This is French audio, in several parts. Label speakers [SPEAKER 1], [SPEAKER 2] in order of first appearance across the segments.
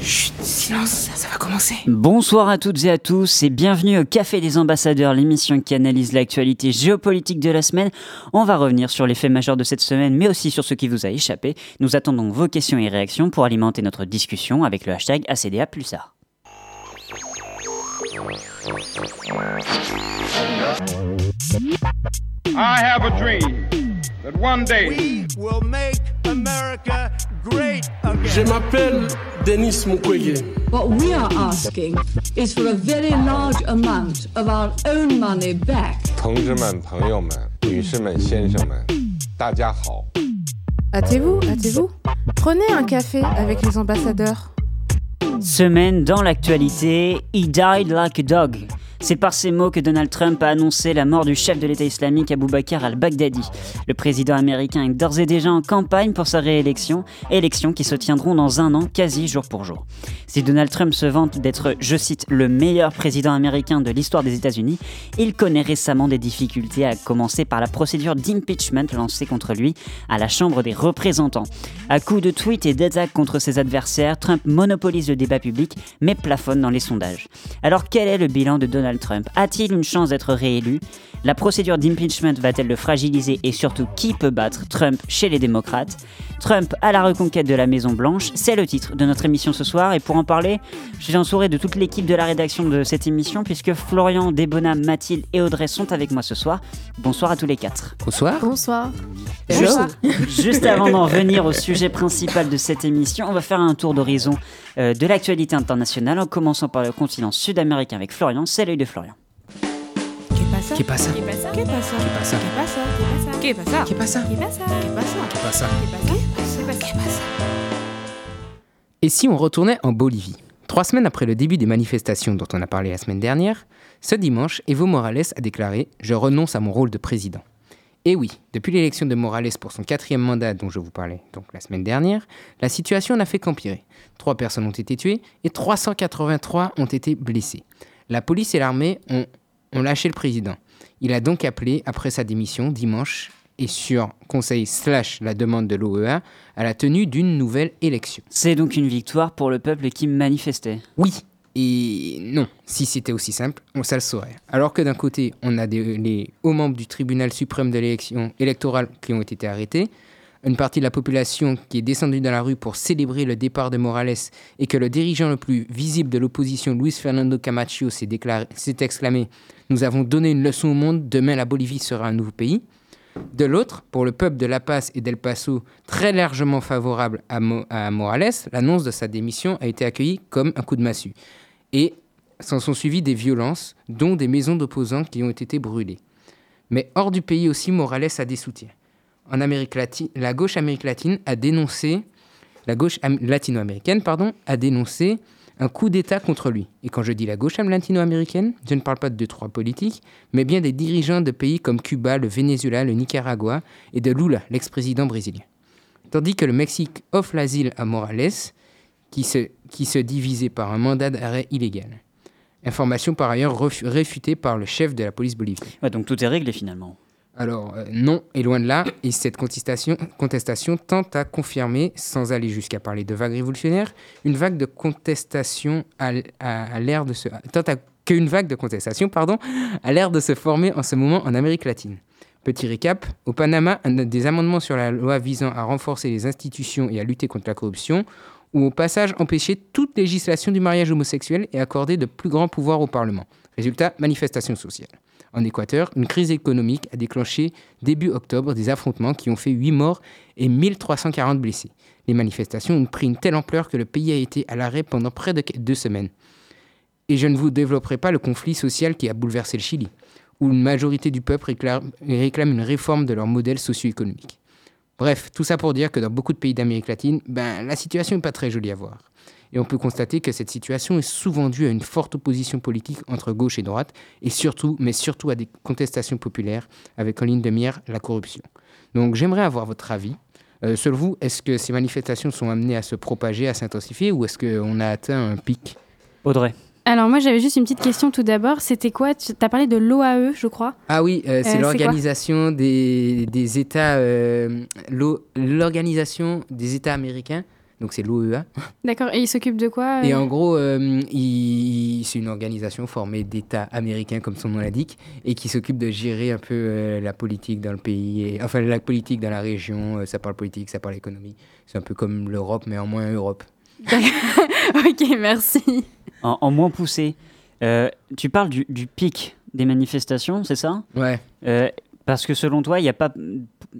[SPEAKER 1] Chut, silence, ça va commencer.
[SPEAKER 2] Bonsoir à toutes et à tous et bienvenue au Café des Ambassadeurs, l'émission qui analyse l'actualité géopolitique de la semaine. On va revenir sur les faits majeurs de cette semaine, mais aussi sur ce qui vous a échappé. Nous attendons vos questions et réactions pour alimenter notre discussion avec le hashtag ACDA Pulsar.
[SPEAKER 3] I have a dream that one day
[SPEAKER 4] We will make America great
[SPEAKER 5] Je
[SPEAKER 4] again.
[SPEAKER 5] m'appelle Denis Mukwege.
[SPEAKER 6] What we are asking is for a very large amount of our own money back.
[SPEAKER 7] 同志们、朋友们、女士们、先生们，大家好。
[SPEAKER 1] Hâtez-vous, hâtez-vous. Prenez un café avec les ambassadeurs.
[SPEAKER 2] Semaine dans l'actualité, He died like a dog. C'est par ces mots que Donald Trump a annoncé la mort du chef de l'État islamique Abu Bakr al-Baghdadi. Le président américain est d'ores et déjà en campagne pour sa réélection, élections qui se tiendront dans un an quasi jour pour jour. Si Donald Trump se vante d'être, je cite, le meilleur président américain de l'histoire des États-Unis, il connaît récemment des difficultés à commencer par la procédure d'impeachment lancée contre lui à la Chambre des représentants. À coups de tweets et d'attaques contre ses adversaires, Trump monopolise le débat public mais plafonne dans les sondages. Alors quel est le bilan de Donald Trump. A-t-il une chance d'être réélu? La procédure d'impeachment va-t-elle le fragiliser et surtout qui peut battre Trump chez les démocrates? Trump à la reconquête de la Maison Blanche, c'est le titre de notre émission ce soir et pour en parler, je suis entouré de toute l'équipe de la rédaction de cette émission puisque Florian, Débona, Mathilde et Audrey sont avec moi ce soir. Bonsoir à tous les quatre.
[SPEAKER 8] Bonsoir.
[SPEAKER 1] Bonsoir.
[SPEAKER 2] Juste, juste avant d'en venir au sujet principal de cette émission, on va faire un tour d'horizon euh, de l'actualité internationale en commençant par le continent sud-américain avec Florian. C'est l'œil de Florian.
[SPEAKER 1] ¿Qué pasa?
[SPEAKER 8] ¿Qué pasa?
[SPEAKER 1] ¿Qué pasa?
[SPEAKER 8] ¿Qué pasa?
[SPEAKER 1] ¿Qué pasa?
[SPEAKER 8] ¿Qué pasa?
[SPEAKER 1] ¿Qué pasa?
[SPEAKER 8] ¿Qué pasa?
[SPEAKER 1] ¿Qué pasa?
[SPEAKER 8] ¿Qué
[SPEAKER 5] pasa
[SPEAKER 8] pasa? ¿Qué pasa? ¿Qué pasa? Et si on retournait en Bolivie Trois semaines après le début des manifestations dont on a parlé la semaine dernière, ce dimanche, Evo Morales a déclaré « Je renonce à mon rôle de président ». Et oui, depuis l'élection de Morales pour son quatrième mandat dont je vous parlais donc la semaine dernière, la situation n'a fait qu'empirer. Trois personnes ont été tuées et 383 ont été blessées. La police et l'armée ont, ont lâché le président. Il a donc appelé, après sa démission, dimanche, et sur conseil slash la demande de l'OEA, à la tenue d'une nouvelle élection.
[SPEAKER 2] C'est donc une victoire pour le peuple qui manifestait?
[SPEAKER 8] Oui et non, si c'était aussi simple, on ça le saurait. Alors que d'un côté, on a des, les hauts membres du tribunal suprême de l'élection électorale qui ont été arrêtés, une partie de la population qui est descendue dans la rue pour célébrer le départ de Morales et que le dirigeant le plus visible de l'opposition, Luis Fernando Camacho, s'est exclamé « Nous avons donné une leçon au monde, demain la Bolivie sera un nouveau pays ». De l'autre, pour le peuple de La Paz et d'El Paso, très largement favorable à Morales, l'annonce de sa démission a été accueillie comme un coup de massue. Et s'en sont suivies des violences, dont des maisons d'opposants qui ont été brûlées. Mais hors du pays aussi, Morales a des soutiens. En Amérique latine, la gauche Amérique latine a dénoncé, la gauche am- latino-américaine, pardon, a dénoncé un coup d'État contre lui. Et quand je dis la gauche am- latino-américaine, je ne parle pas de deux, trois politiques, mais bien des dirigeants de pays comme Cuba, le Venezuela, le Nicaragua et de Lula, l'ex-président brésilien. Tandis que le Mexique offre l'asile à Morales, qui se, qui se divisait par un mandat d'arrêt illégal. Information par ailleurs réfutée par le chef de la police bolivienne.
[SPEAKER 2] Donc tout est réglé finalement.
[SPEAKER 8] Alors, euh, non, et loin de là, et cette contestation, contestation tente à confirmer, sans aller jusqu'à parler de vague révolutionnaire, une vague de contestation à, de qu'une vague de contestation, pardon, a l'air de se former en ce moment en Amérique latine. Petit récap, au Panama, des amendements sur la loi visant à renforcer les institutions et à lutter contre la corruption ou au passage empêcher toute législation du mariage homosexuel et accorder de plus grands pouvoirs au Parlement. Résultat, manifestation sociale. En Équateur, une crise économique a déclenché début octobre des affrontements qui ont fait 8 morts et 1340 blessés. Les manifestations ont pris une telle ampleur que le pays a été à l'arrêt pendant près de deux semaines. Et je ne vous développerai pas le conflit social qui a bouleversé le Chili, où une majorité du peuple réclame, une réforme de leur modèle socio-économique. Bref, tout ça pour dire que dans beaucoup de pays d'Amérique latine, ben, la situation n'est pas très jolie à voir. Et on peut constater que cette situation est souvent due à une forte opposition politique entre gauche et droite, et surtout, mais surtout à des contestations populaires, avec en ligne de mire la corruption. Donc j'aimerais avoir votre avis. Euh, selon vous, est-ce que ces manifestations sont amenées à se propager, à s'intensifier, ou est-ce qu'on a atteint un pic?
[SPEAKER 2] Audrey.
[SPEAKER 9] Alors moi j'avais juste une petite question tout d'abord. C'était quoi? Tu as parlé de l'OAE, je crois.
[SPEAKER 8] Ah oui, euh, c'est
[SPEAKER 9] c'est
[SPEAKER 8] l'organisation des, des États, euh, l'O- l'organisation des États américains. Donc c'est l'OEA.
[SPEAKER 9] D'accord. Et il s'occupe de quoi
[SPEAKER 8] Et
[SPEAKER 9] euh
[SPEAKER 8] en gros, euh, il- c'est une organisation formée d'États américains, comme son nom l'indique, et qui s'occupe de gérer un peu euh, la politique dans le pays, et, enfin la politique dans la région. euh, ça parle politique, ça parle économie. C'est un peu comme l'Europe, mais en moins Europe.
[SPEAKER 9] Ok, merci.
[SPEAKER 2] En, en moins poussé, euh, tu parles du, du pic des manifestations, c'est ça?
[SPEAKER 8] Ouais.
[SPEAKER 2] Parce que selon toi, il a pas,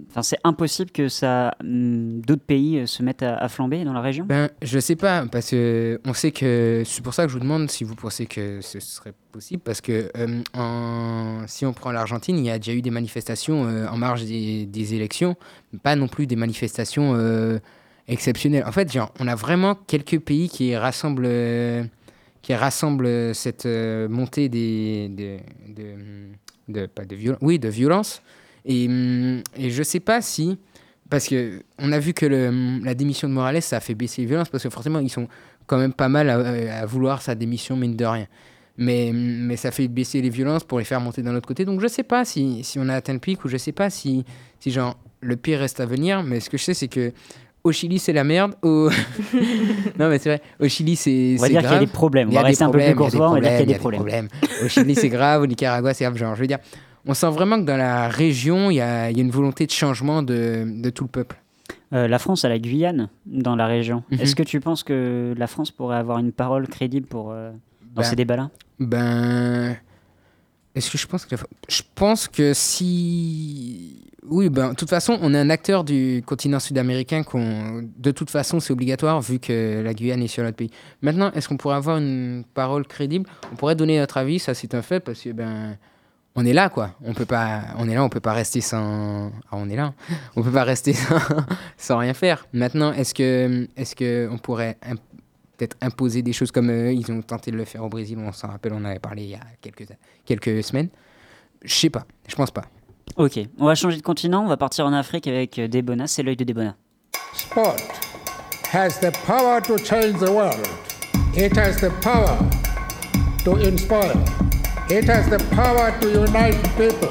[SPEAKER 2] enfin, c'est impossible que ça, hum, d'autres pays euh, se mettent à, flamber dans la région?
[SPEAKER 8] Ben, je sais pas, parce que on sait que c'est pour ça que je vous demande si vous pensez que ce serait possible, parce que euh, si on prend l'Argentine, il y a déjà eu des manifestations euh, en marge des, élections, pas non plus des manifestations exceptionnelles. En fait, genre, on a vraiment quelques pays qui rassemblent, qui rassemblent cette montée des, de, de, de- pas de violence, oui, de violence. Et, hum, et je sais pas si parce que on a vu que le- la démission de Morales, ça a fait baisser les violences, parce que forcément, ils sont quand même pas mal à, vouloir sa démission, mine de rien. Mais, mais ça fait baisser les violences pour les faire monter d'un autre côté. Donc je sais pas si, si on a atteint le pic, ou je sais pas si, si genre, le pire reste à venir. Mais ce que je sais, c'est que au Chili, c'est la merde. Au... non, mais c'est vrai. Au Chili, c'est
[SPEAKER 2] On va dire qu'il y a des problèmes. On
[SPEAKER 8] Il y a
[SPEAKER 2] va
[SPEAKER 8] des
[SPEAKER 2] rester un peu plus courtois. On va dire qu'il y a des
[SPEAKER 8] problèmes. Au Chili, c'est grave. Au Nicaragua, c'est grave. Genre, je veux dire, on sent vraiment que dans la région, il y a, il y a une volonté de changement de, de tout le peuple.
[SPEAKER 2] Euh, la France a la Guyane dans la région.
[SPEAKER 8] Mhm.
[SPEAKER 2] Est-ce que tu penses que la France pourrait avoir une parole crédible pour euh, dans
[SPEAKER 8] Ben,
[SPEAKER 2] ces débats-là?
[SPEAKER 8] Ben. Est-ce que je pense que. Je pense que si. Oui, ben, de toute façon, on est un acteur du continent sud-américain qu'on. De toute façon, c'est obligatoire vu que la Guyane est sur notre pays. Maintenant, est-ce qu'on pourrait avoir une parole crédible? On pourrait donner notre avis, ça c'est un fait, parce que, ben. On est là, quoi. On peut pas. On est là, on peut pas rester sans. Ah, on est là. On peut pas rester sans, rien faire. Maintenant, est-ce que. Est-ce que on pourrait peut-être imposer des choses comme euh, ils ont tenté de le faire au Brésil, on s'en rappelle, on en avait parlé il y a quelques, quelques semaines. Je sais pas, je pense pas.
[SPEAKER 2] Ok, on va changer de continent. On va partir en Afrique avec euh, Debona. C'est l'œil de Debona.
[SPEAKER 3] Sport has the power to change the world. It has the power to inspire. It has the power to unite people.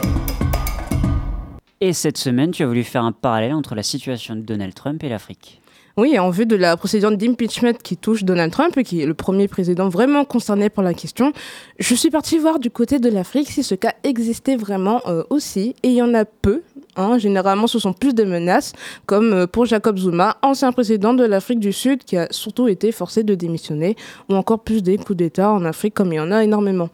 [SPEAKER 2] Et cette semaine, tu as voulu faire un parallèle entre la situation de Donald Trump et l'Afrique.
[SPEAKER 1] Oui, en vue de la procédure d'impeachment qui touche Donald Trump, qui est le premier président vraiment concerné par la question, je suis partie voir du côté de l'Afrique si ce cas existait vraiment euh, aussi. Et il y en a peu. hein. Généralement, ce sont plus des menaces, comme euh, pour Jacob Zuma, ancien président de l'Afrique du Sud, qui a surtout été forcé de démissionner, ou encore plus des coups d'État en Afrique, comme il y en a énormément.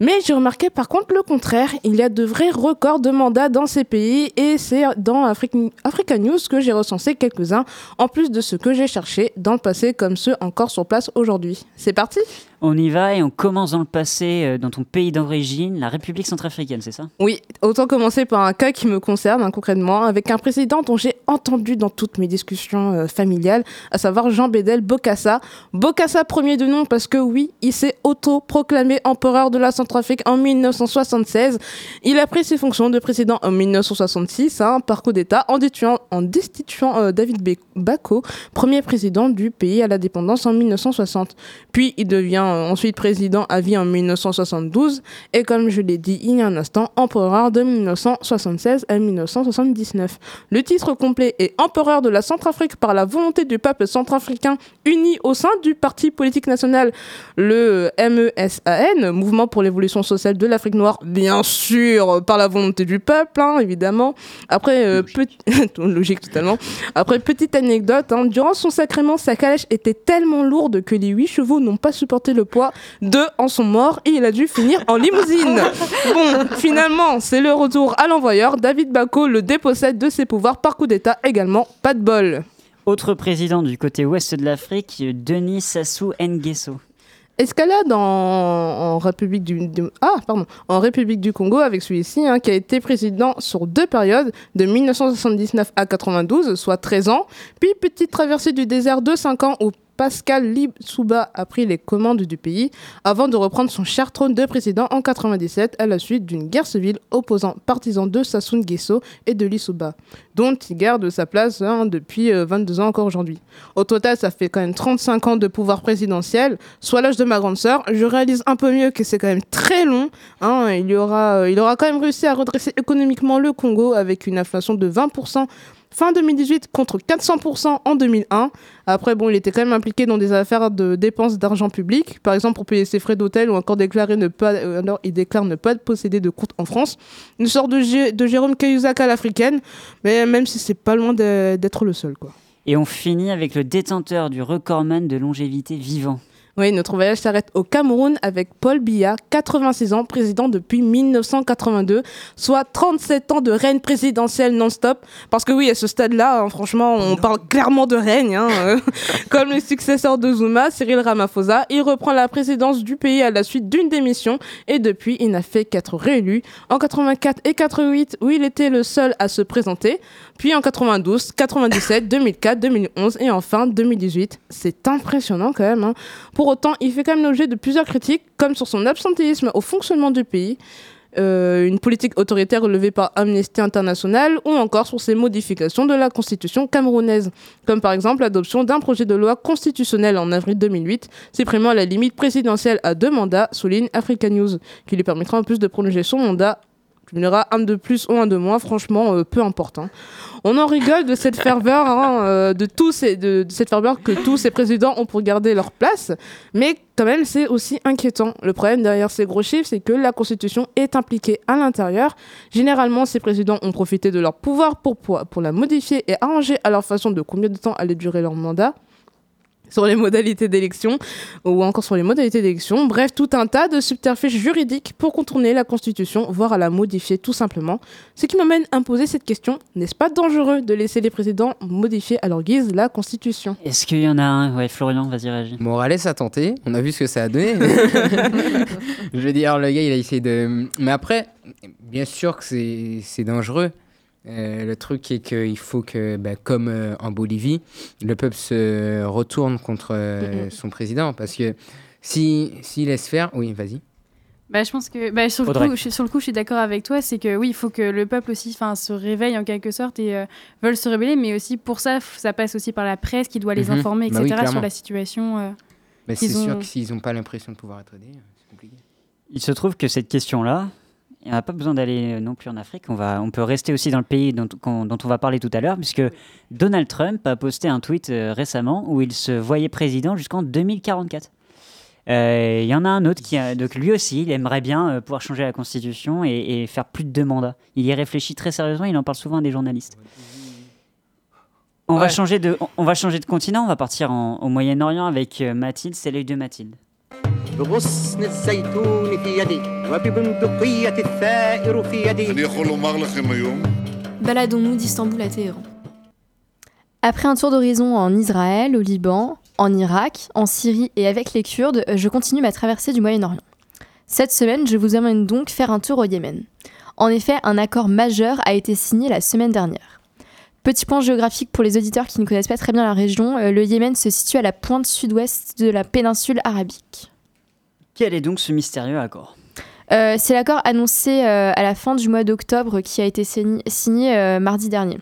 [SPEAKER 1] Mais j'ai remarqué par contre le contraire. Il y a de vrais records de mandats dans ces pays et c'est dans Afri- Africa News que j'ai recensé quelques-uns, en plus de ceux que j'ai cherchés dans le passé comme ceux encore sur place aujourd'hui. C'est parti
[SPEAKER 2] On y va et on commence dans le passé, euh, dans ton pays d'origine, la République centrafricaine, c'est ça?
[SPEAKER 1] Oui, autant commencer par un cas qui me concerne hein, concrètement, avec un président dont j'ai entendu dans toutes mes discussions euh, familiales, à savoir Jean Bédel Bokassa. Bokassa premier de nom parce que oui, il s'est auto-proclamé empereur de la Centrafrique en 1976. Il a pris ses fonctions de président en 1966 hein, par coup d'État en destituant, euh, David Bako, premier président du pays à l'indépendance en 1960. Puis il devient ensuite président à vie en 1972 et comme je l'ai dit il y a un instant, empereur de 1976 à 1979. Le titre complet est empereur de la Centrafrique par la volonté du peuple centrafricain uni au sein du parti politique national, le MESAN, Mouvement pour l'évolution sociale de l'Afrique noire, bien sûr, par la volonté du peuple, hein, évidemment. Après, euh, petit- logique totalement. Après, petite anecdote, hein, durant son sacrement, sa calèche était tellement lourde que les huit chevaux n'ont pas supporté le poids. Deux en sont morts et il a dû finir en limousine. Bon, finalement, c'est le retour à l'envoyeur. David Bako le dépossède de ses pouvoirs par coup d'État également. Pas de bol.
[SPEAKER 2] Autre président du côté ouest de l'Afrique, Denis Sassou Nguesso.
[SPEAKER 1] Escalade en, en République du, du- ah, pardon, en République du Congo avec celui-ci, hein, qui a été président sur deux périodes, de 1979 à 92, soit 13 ans, puis petite traversée du désert de 5 ans où Pascal Lissouba a pris les commandes du pays avant de reprendre son cher trône de président en 97 à la suite d'une guerre civile opposant partisans de Sassou Nguesso et de Lissouba, dont il garde sa place hein, depuis euh, 22 ans encore aujourd'hui. Au total, ça fait quand même 35 ans de pouvoir présidentiel, soit l'âge de ma grande sœur. Je réalise un peu mieux que c'est quand même très long. hein. Euh, il aura quand même réussi à redresser économiquement le Congo avec une inflation de 20% fin 2018 contre 400% en 2001. Après, bon, il était quand même impliqué dans des affaires de dépenses d'argent public, par exemple pour payer ses frais d'hôtel ou encore déclarer ne pas, euh, il déclare ne pas posséder de compte en France. Une sorte de, de Jérôme Cahuzac à l'africaine, mais même si c'est pas loin d'être le seul, quoi.
[SPEAKER 2] Et on finit avec le détenteur du recordman de longévité vivant.
[SPEAKER 1] Oui, notre voyage s'arrête au Cameroun avec Paul Biya, 86 ans, président depuis 1982, soit 37 ans de règne présidentiel non-stop. Parce que oui, à ce stade-là, hein, franchement, on parle clairement de règne. hein, euh. Comme le successeur de Zuma, Cyril Ramaphosa, il reprend la présidence du pays à la suite d'une démission et depuis, il n'a fait qu'être réélu. En 84 et 88, où il était le seul à se présenter. Puis en 92, 97, 2004, 2011 et enfin 2018. C'est impressionnant quand même. hein. Pour autant, il fait quand même l'objet de plusieurs critiques, comme sur son absentéisme au fonctionnement du pays, euh, une politique autoritaire relevée par Amnesty International, ou encore sur ses modifications de la constitution camerounaise, comme par exemple l'adoption d'un projet de loi constitutionnel en avril 2008, supprimant la limite présidentielle à deux mandats, souligne Africa News, qui lui permettra en plus de prolonger son mandat. Tu me diras un de plus ou un de moins, franchement, euh, peu importe. hein. On en rigole de cette ferveur, hein, euh, de, tous ces, de, cette ferveur que tous ces présidents ont pour garder leur place, mais quand même, c'est aussi inquiétant. Le problème derrière ces gros chiffres, c'est que la Constitution est impliquée à l'intérieur. Généralement, ces présidents ont profité de leur pouvoir pour la modifier et arranger à leur façon de combien de temps allait durer leur mandat sur les modalités d'élection ou encore sur les modalités d'élection. Bref, tout un tas de subterfuges juridiques pour contourner la Constitution, voire à la modifier tout simplement. Ce qui m'amène à me poser cette question, n'est-ce pas dangereux de laisser les présidents modifier à leur guise la Constitution?
[SPEAKER 2] Est-ce qu'il y en a un? Ouais, Florian, vas-y, réagis.
[SPEAKER 8] Morales a tenté, on a vu ce que ça a donné. je veux dire, le gars, il a essayé de. Mais après, bien sûr que c'est c'est dangereux. Euh, le truc est qu'il faut que, bah, comme euh, en Bolivie, le peuple se retourne contre euh,
[SPEAKER 1] Mhm.
[SPEAKER 8] son président. Parce que si- s'il laisse faire. Oui, vas-y.
[SPEAKER 9] Bah, je pense que bah, sur, le coup, je, sur le coup, je suis d'accord avec toi. C'est que oui, il faut que le peuple aussi enfin, se réveille en quelque sorte et euh, veuille se rebeller. Mais aussi pour ça, ça passe aussi par la presse qui doit les
[SPEAKER 8] Mhm.
[SPEAKER 9] informer,
[SPEAKER 8] Bah
[SPEAKER 9] etc.
[SPEAKER 8] oui,
[SPEAKER 9] sur la situation. euh.
[SPEAKER 8] Bah, c'est sûr que s'ils n'ont pas l'impression de pouvoir être aidés, c'est compliqué.
[SPEAKER 2] Il se trouve que cette question-là, il n'y a pas besoin d'aller euh, non plus en Afrique. On, va, on peut rester aussi dans le pays dont, on va parler tout à l'heure, puisque Donald Trump a posté un tweet euh, récemment où il se voyait président jusqu'en 2044. Euh, Il y en a un autre qui a, donc lui aussi, il aimerait bien euh, pouvoir changer la constitution et, et faire plus de deux mandats. Il y réfléchit très sérieusement, il en parle souvent à des journalistes. On, va changer de, on- on va changer de continent, on va partir en- au Moyen-Orient avec Mathilde, c'est l'œil de Mathilde.
[SPEAKER 10] Baladons-nous d'Istanbul à Téhéran. Après un tour d'horizon en Israël, au Liban, en Irak, en Syrie et avec les Kurdes, je continue ma traversée du Moyen-Orient. Cette semaine, je vous amène donc faire un tour au Yémen. En effet, un accord majeur a été signé la semaine dernière. Petit point géographique pour les auditeurs qui ne connaissent pas très bien la région, euh, le Yémen se situe à la pointe sud-ouest de la péninsule arabique.
[SPEAKER 2] Quel est donc ce mystérieux accord?
[SPEAKER 10] Euh, c'est l'accord annoncé euh, à la fin du mois d'octobre qui a été signé, signé, euh, mardi dernier.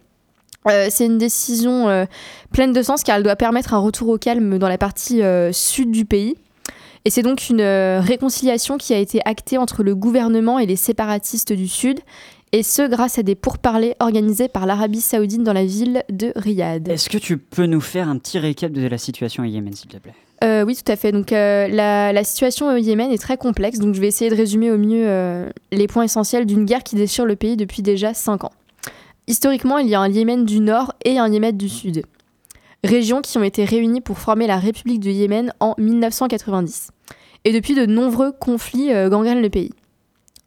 [SPEAKER 10] C'est une décision pleine de sens car elle doit permettre un retour au calme dans la partie sud du pays. Et c'est donc une réconciliation qui a été actée entre le gouvernement et les séparatistes du sud, et ce grâce à des pourparlers organisés par l'Arabie saoudite dans la ville de Riyad.
[SPEAKER 2] Est-ce que tu peux nous faire un petit récap de la situation au Yémen, s'il te plaît?
[SPEAKER 10] Euh, oui, tout à fait. Donc, euh, la, la situation au Yémen est très complexe. Donc, je vais essayer de résumer au mieux euh, les points essentiels d'une guerre qui déchire le pays depuis déjà 5 ans. Historiquement, il y a un Yémen du Nord et un Yémen du Sud. Régions qui ont été réunies pour former la République du Yémen en 1990. Et depuis, de nombreux conflits gangrènent le pays.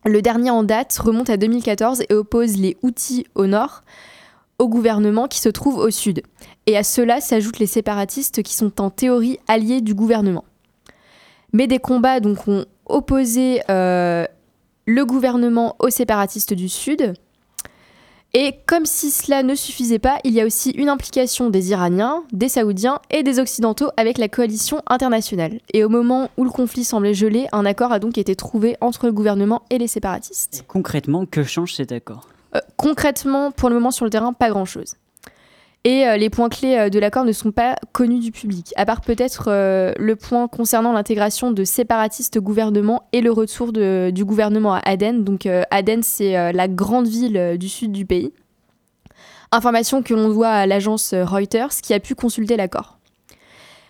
[SPEAKER 10] Le dernier en date remonte à 2014 et oppose les Houthis au nord au gouvernement qui se trouve au sud. Et à cela s'ajoutent les séparatistes qui sont en théorie alliés du gouvernement. Mais des combats donc ont opposé euh, le gouvernement aux séparatistes du sud. Et comme si cela ne suffisait pas, il y a aussi une implication des Iraniens, des Saoudiens et des Occidentaux avec la coalition internationale. Et au moment où le conflit semblait gelé, un accord a donc été trouvé entre le gouvernement et les séparatistes.
[SPEAKER 2] Concrètement, que change cet accord?
[SPEAKER 10] Euh, concrètement, pour le moment sur le terrain, pas grand-chose. Et euh, les points clés euh, de l'accord ne sont pas connus du public, à part peut-être euh, le point concernant l'intégration de séparatistes au gouvernement et le retour du gouvernement à Aden. Donc Aden, c'est la grande ville du sud du pays. Information que l'on doit à l'agence Reuters qui a pu consulter l'accord.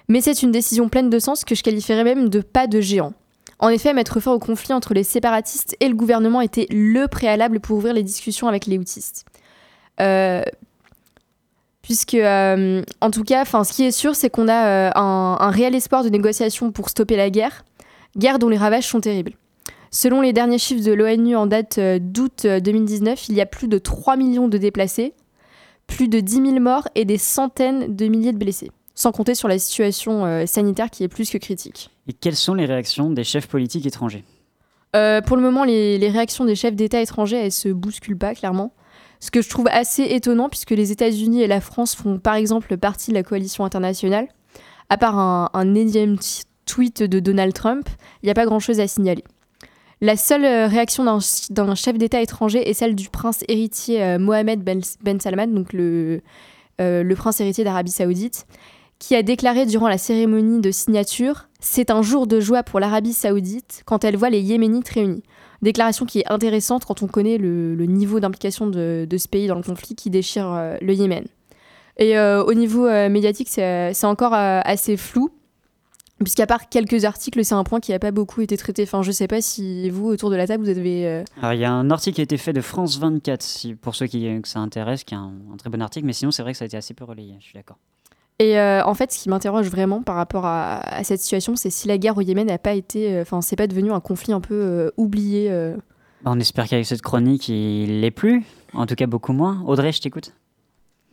[SPEAKER 10] Mais c'est une décision pleine de sens que je qualifierais même de pas de géant. En effet, mettre fin au conflit entre les séparatistes et le gouvernement était le préalable pour ouvrir les discussions avec les houtistes. Puisque, euh, en tout cas, ce qui est sûr, c'est qu'on a euh, un, un réel espoir de négociation pour stopper la guerre, guerre dont les ravages sont terribles. Selon les derniers chiffres de l'ONU en date euh, d'août euh, 2019, il y a plus de 3 millions de déplacés, plus de 10 000 morts et des centaines de milliers de blessés, sans compter sur la situation euh, sanitaire qui est plus que critique.
[SPEAKER 2] Et quelles sont les réactions des chefs politiques étrangers?
[SPEAKER 10] Pour le moment, les, les réactions des chefs d'État étrangers, elles se bousculent pas, clairement. Ce que je trouve assez étonnant, puisque les États-Unis et la France font par exemple partie de la coalition internationale. À part un, énième tweet de Donald Trump, il n'y a pas grand-chose à signaler. La seule euh, réaction d'un ch- d'un chef d'État étranger est celle du prince héritier euh, Mohamed Ben, Ben Salman, donc euh, le prince héritier d'Arabie Saoudite, qui a déclaré durant la cérémonie de signature C'est un jour de joie pour l'Arabie Saoudite quand elle voit les Yéménites réunis. Déclaration qui est intéressante quand on connaît le, niveau d'implication de, ce pays dans le conflit qui déchire euh, le Yémen. Et euh, au niveau euh, médiatique, c'est encore assez flou. Puisqu'à part quelques articles, c'est un point qui n'a pas beaucoup été traité. Enfin, je sais pas si vous, autour de la table, vous avez.
[SPEAKER 2] Alors, il y a un article qui a été fait de France 24, si, pour ceux qui, que ça intéresse, qui est un, un très bon article, mais sinon, c'est vrai que ça a été assez peu relayé, je suis d'accord.
[SPEAKER 10] Et euh, en fait, ce qui m'interroge vraiment par rapport à, à cette situation, c'est si la guerre au Yémen n'a pas été. euh, Enfin, c'est pas devenu un conflit un peu euh, oublié. euh.
[SPEAKER 2] Bah, On espère qu'avec cette chronique, il l'est plus, en tout cas beaucoup moins. Audrey, je t'écoute.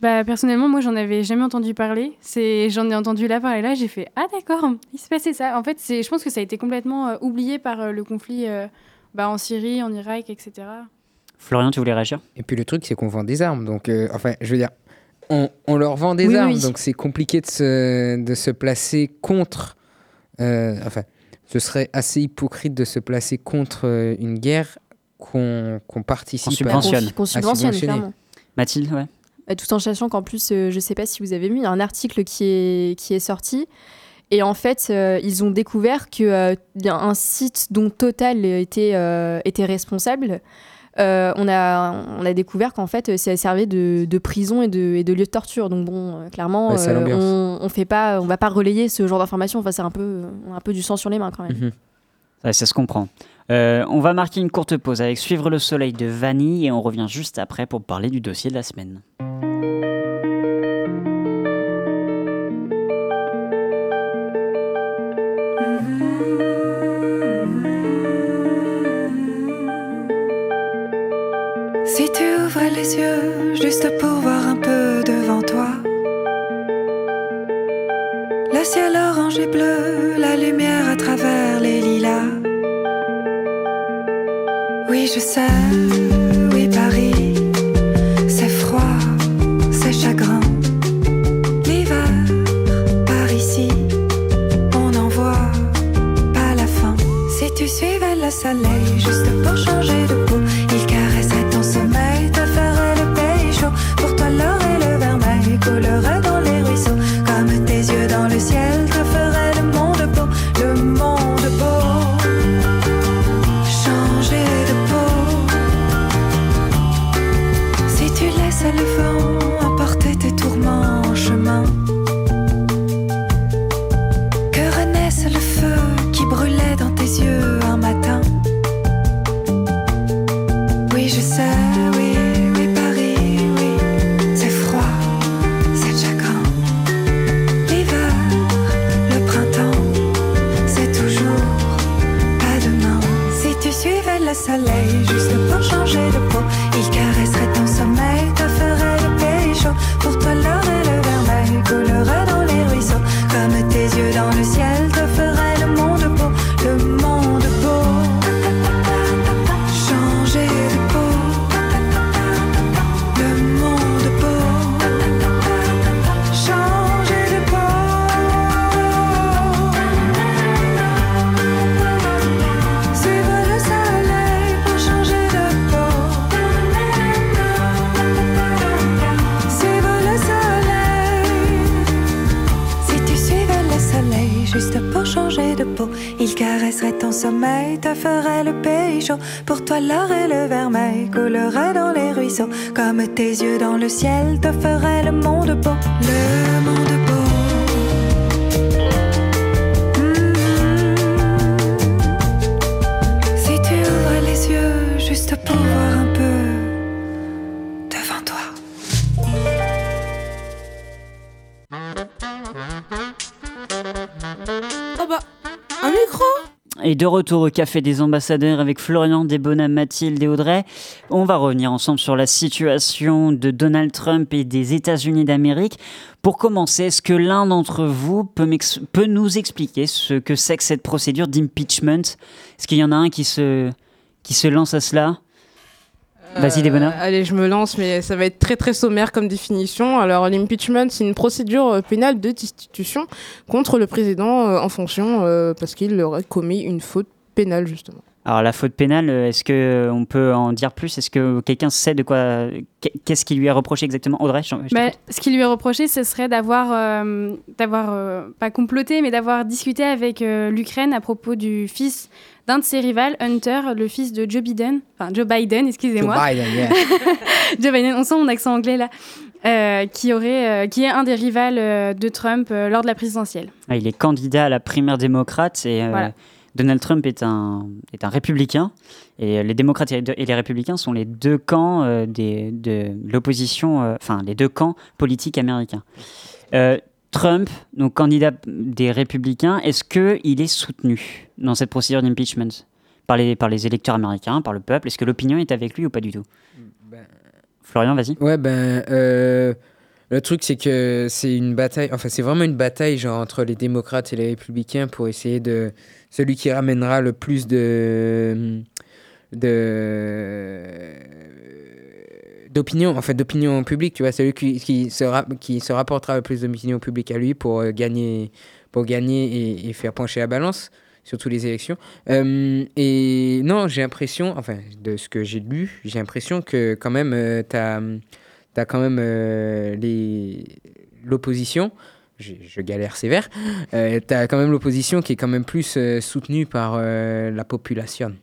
[SPEAKER 9] Bah, personnellement, moi, j'en avais jamais entendu parler. C'est, j'en ai entendu là parler là, j'ai fait ah d'accord, il se passait ça. En fait, c'est, je pense que ça a été complètement euh, oublié par euh, le conflit euh, bah, en Syrie, en Irak, etc.
[SPEAKER 2] Florian, tu voulais réagir?
[SPEAKER 8] Et puis le truc, c'est qu'on vend des armes. Donc, euh, enfin, je veux dire, on, on leur vend des
[SPEAKER 10] Oui,
[SPEAKER 8] armes.
[SPEAKER 10] oui.
[SPEAKER 8] Donc, c'est compliqué de se, de se placer contre. euh, enfin, ce serait assez hypocrite de se placer contre euh, une guerre qu'on qu'on participe
[SPEAKER 2] Qu'on subventionne.
[SPEAKER 10] Qu'on
[SPEAKER 8] à
[SPEAKER 10] subventionne, clairement.
[SPEAKER 2] Mathilde, ouais.
[SPEAKER 10] Euh, Tout en sachant qu'en plus, euh, je sais pas si vous avez vu, il y a un article qui est, qui est sorti. Et en fait, euh, ils ont découvert qu'il y a un site dont Total était, euh, était responsable. Euh, on, a, on a découvert qu'en fait, ça servait de, de prison et de, et de lieu de torture. Donc bon, euh, clairement,
[SPEAKER 8] Ouais,
[SPEAKER 10] euh, on, on fait pas, on va pas relayer ce genre d'informations. Enfin, c'est un peu, on a un peu du sang sur les mains quand même.
[SPEAKER 8] Mhm.
[SPEAKER 2] Ouais, ça se comprend. Euh, on va marquer une courte pause avec Suivre le soleil de Vanille et on revient juste après pour parler du dossier de la semaine.
[SPEAKER 11] Si tu ouvrais les yeux juste pour voir un peu devant toi, le ciel orange et bleu, la lumière à travers les lilas. Oui, je sais, oui, Paris, c'est froid, c'est chagrin. L'hiver, par ici, on n'en voit pas la fin. Si tu suivais le soleil juste pour changer de peau, Comme tes yeux dans le ciel, te ferait le monde beau. Le monde beau. Mm. Si tu ouvres les yeux juste pour voir un peu devant toi.
[SPEAKER 1] Oh bah, un micro?
[SPEAKER 2] Et de retour au Café des Ambassadeurs avec Florian, Desbona, Mathilde et Audrey, on va revenir ensemble sur la situation de Donald Trump et des États-Unis d'Amérique. Pour commencer, est-ce que l'un d'entre vous peut, nous expliquer ce que c'est que cette procédure d'impeachment? Est-ce qu'il y en a un qui se, qui se lance à cela? Vas-y,
[SPEAKER 1] Euh,
[SPEAKER 2] Desbona.
[SPEAKER 1] Allez, je me lance, mais ça va être très très sommaire comme définition. Alors, l'impeachment, c'est une procédure euh, pénale de destitution contre le président euh, en fonction euh, parce qu'il aurait commis une faute pénale, justement.
[SPEAKER 2] Alors la faute pénale, est-ce que euh, on peut en dire plus? Est-ce que quelqu'un sait de quoi Qu'est-ce qui lui est reproché exactement? Audrey, je- je
[SPEAKER 9] Bah, ce qui lui est reproché, ce serait d'avoir, euh, d'avoir euh, pas comploté, mais d'avoir discuté avec euh, l'Ukraine à propos du fils d'un de ses rivales, Hunter, le fils de Joe Biden, enfin Joe Biden, excusez-moi.
[SPEAKER 8] Joe Biden, yeah.
[SPEAKER 9] Joe Biden, on sent mon accent anglais là, euh, qui aurait, euh, qui est un des rivales euh, de Trump euh, lors de la présidentielle.
[SPEAKER 2] Ah, il est candidat à la primaire démocrate et euh,
[SPEAKER 9] Voilà.
[SPEAKER 2] Donald Trump est un, est un républicain. Et les démocrates et les- républicains sont les deux camps euh, des, de l'opposition, euh, enfin les deux camps politiques américains. Euh, Trump, donc candidat des républicains, est-ce qu'il est soutenu dans cette procédure d'impeachment par les, par les électeurs américains, par le peuple? Est-ce que l'opinion est avec lui ou pas du tout? Florian, vas-y.
[SPEAKER 8] Ouais, ben, euh, le truc, c'est que c'est une bataille, enfin, c'est vraiment une bataille, genre, entre les démocrates et les républicains pour essayer de. Celui qui ramènera le plus de. de d'opinion en fait d'opinion publique tu vois celui qui, qui, se qui se rapportera le plus d'opinion publique à lui pour euh, gagner pour gagner et, faire pencher la balance surtout les élections Euh, et non j'ai l'impression enfin de ce que j'ai lu j'ai l'impression que quand même euh, t'as as quand même euh, l'opposition je, je galère sévère euh, t'as quand même l'opposition qui est quand même plus euh, soutenue par euh, la population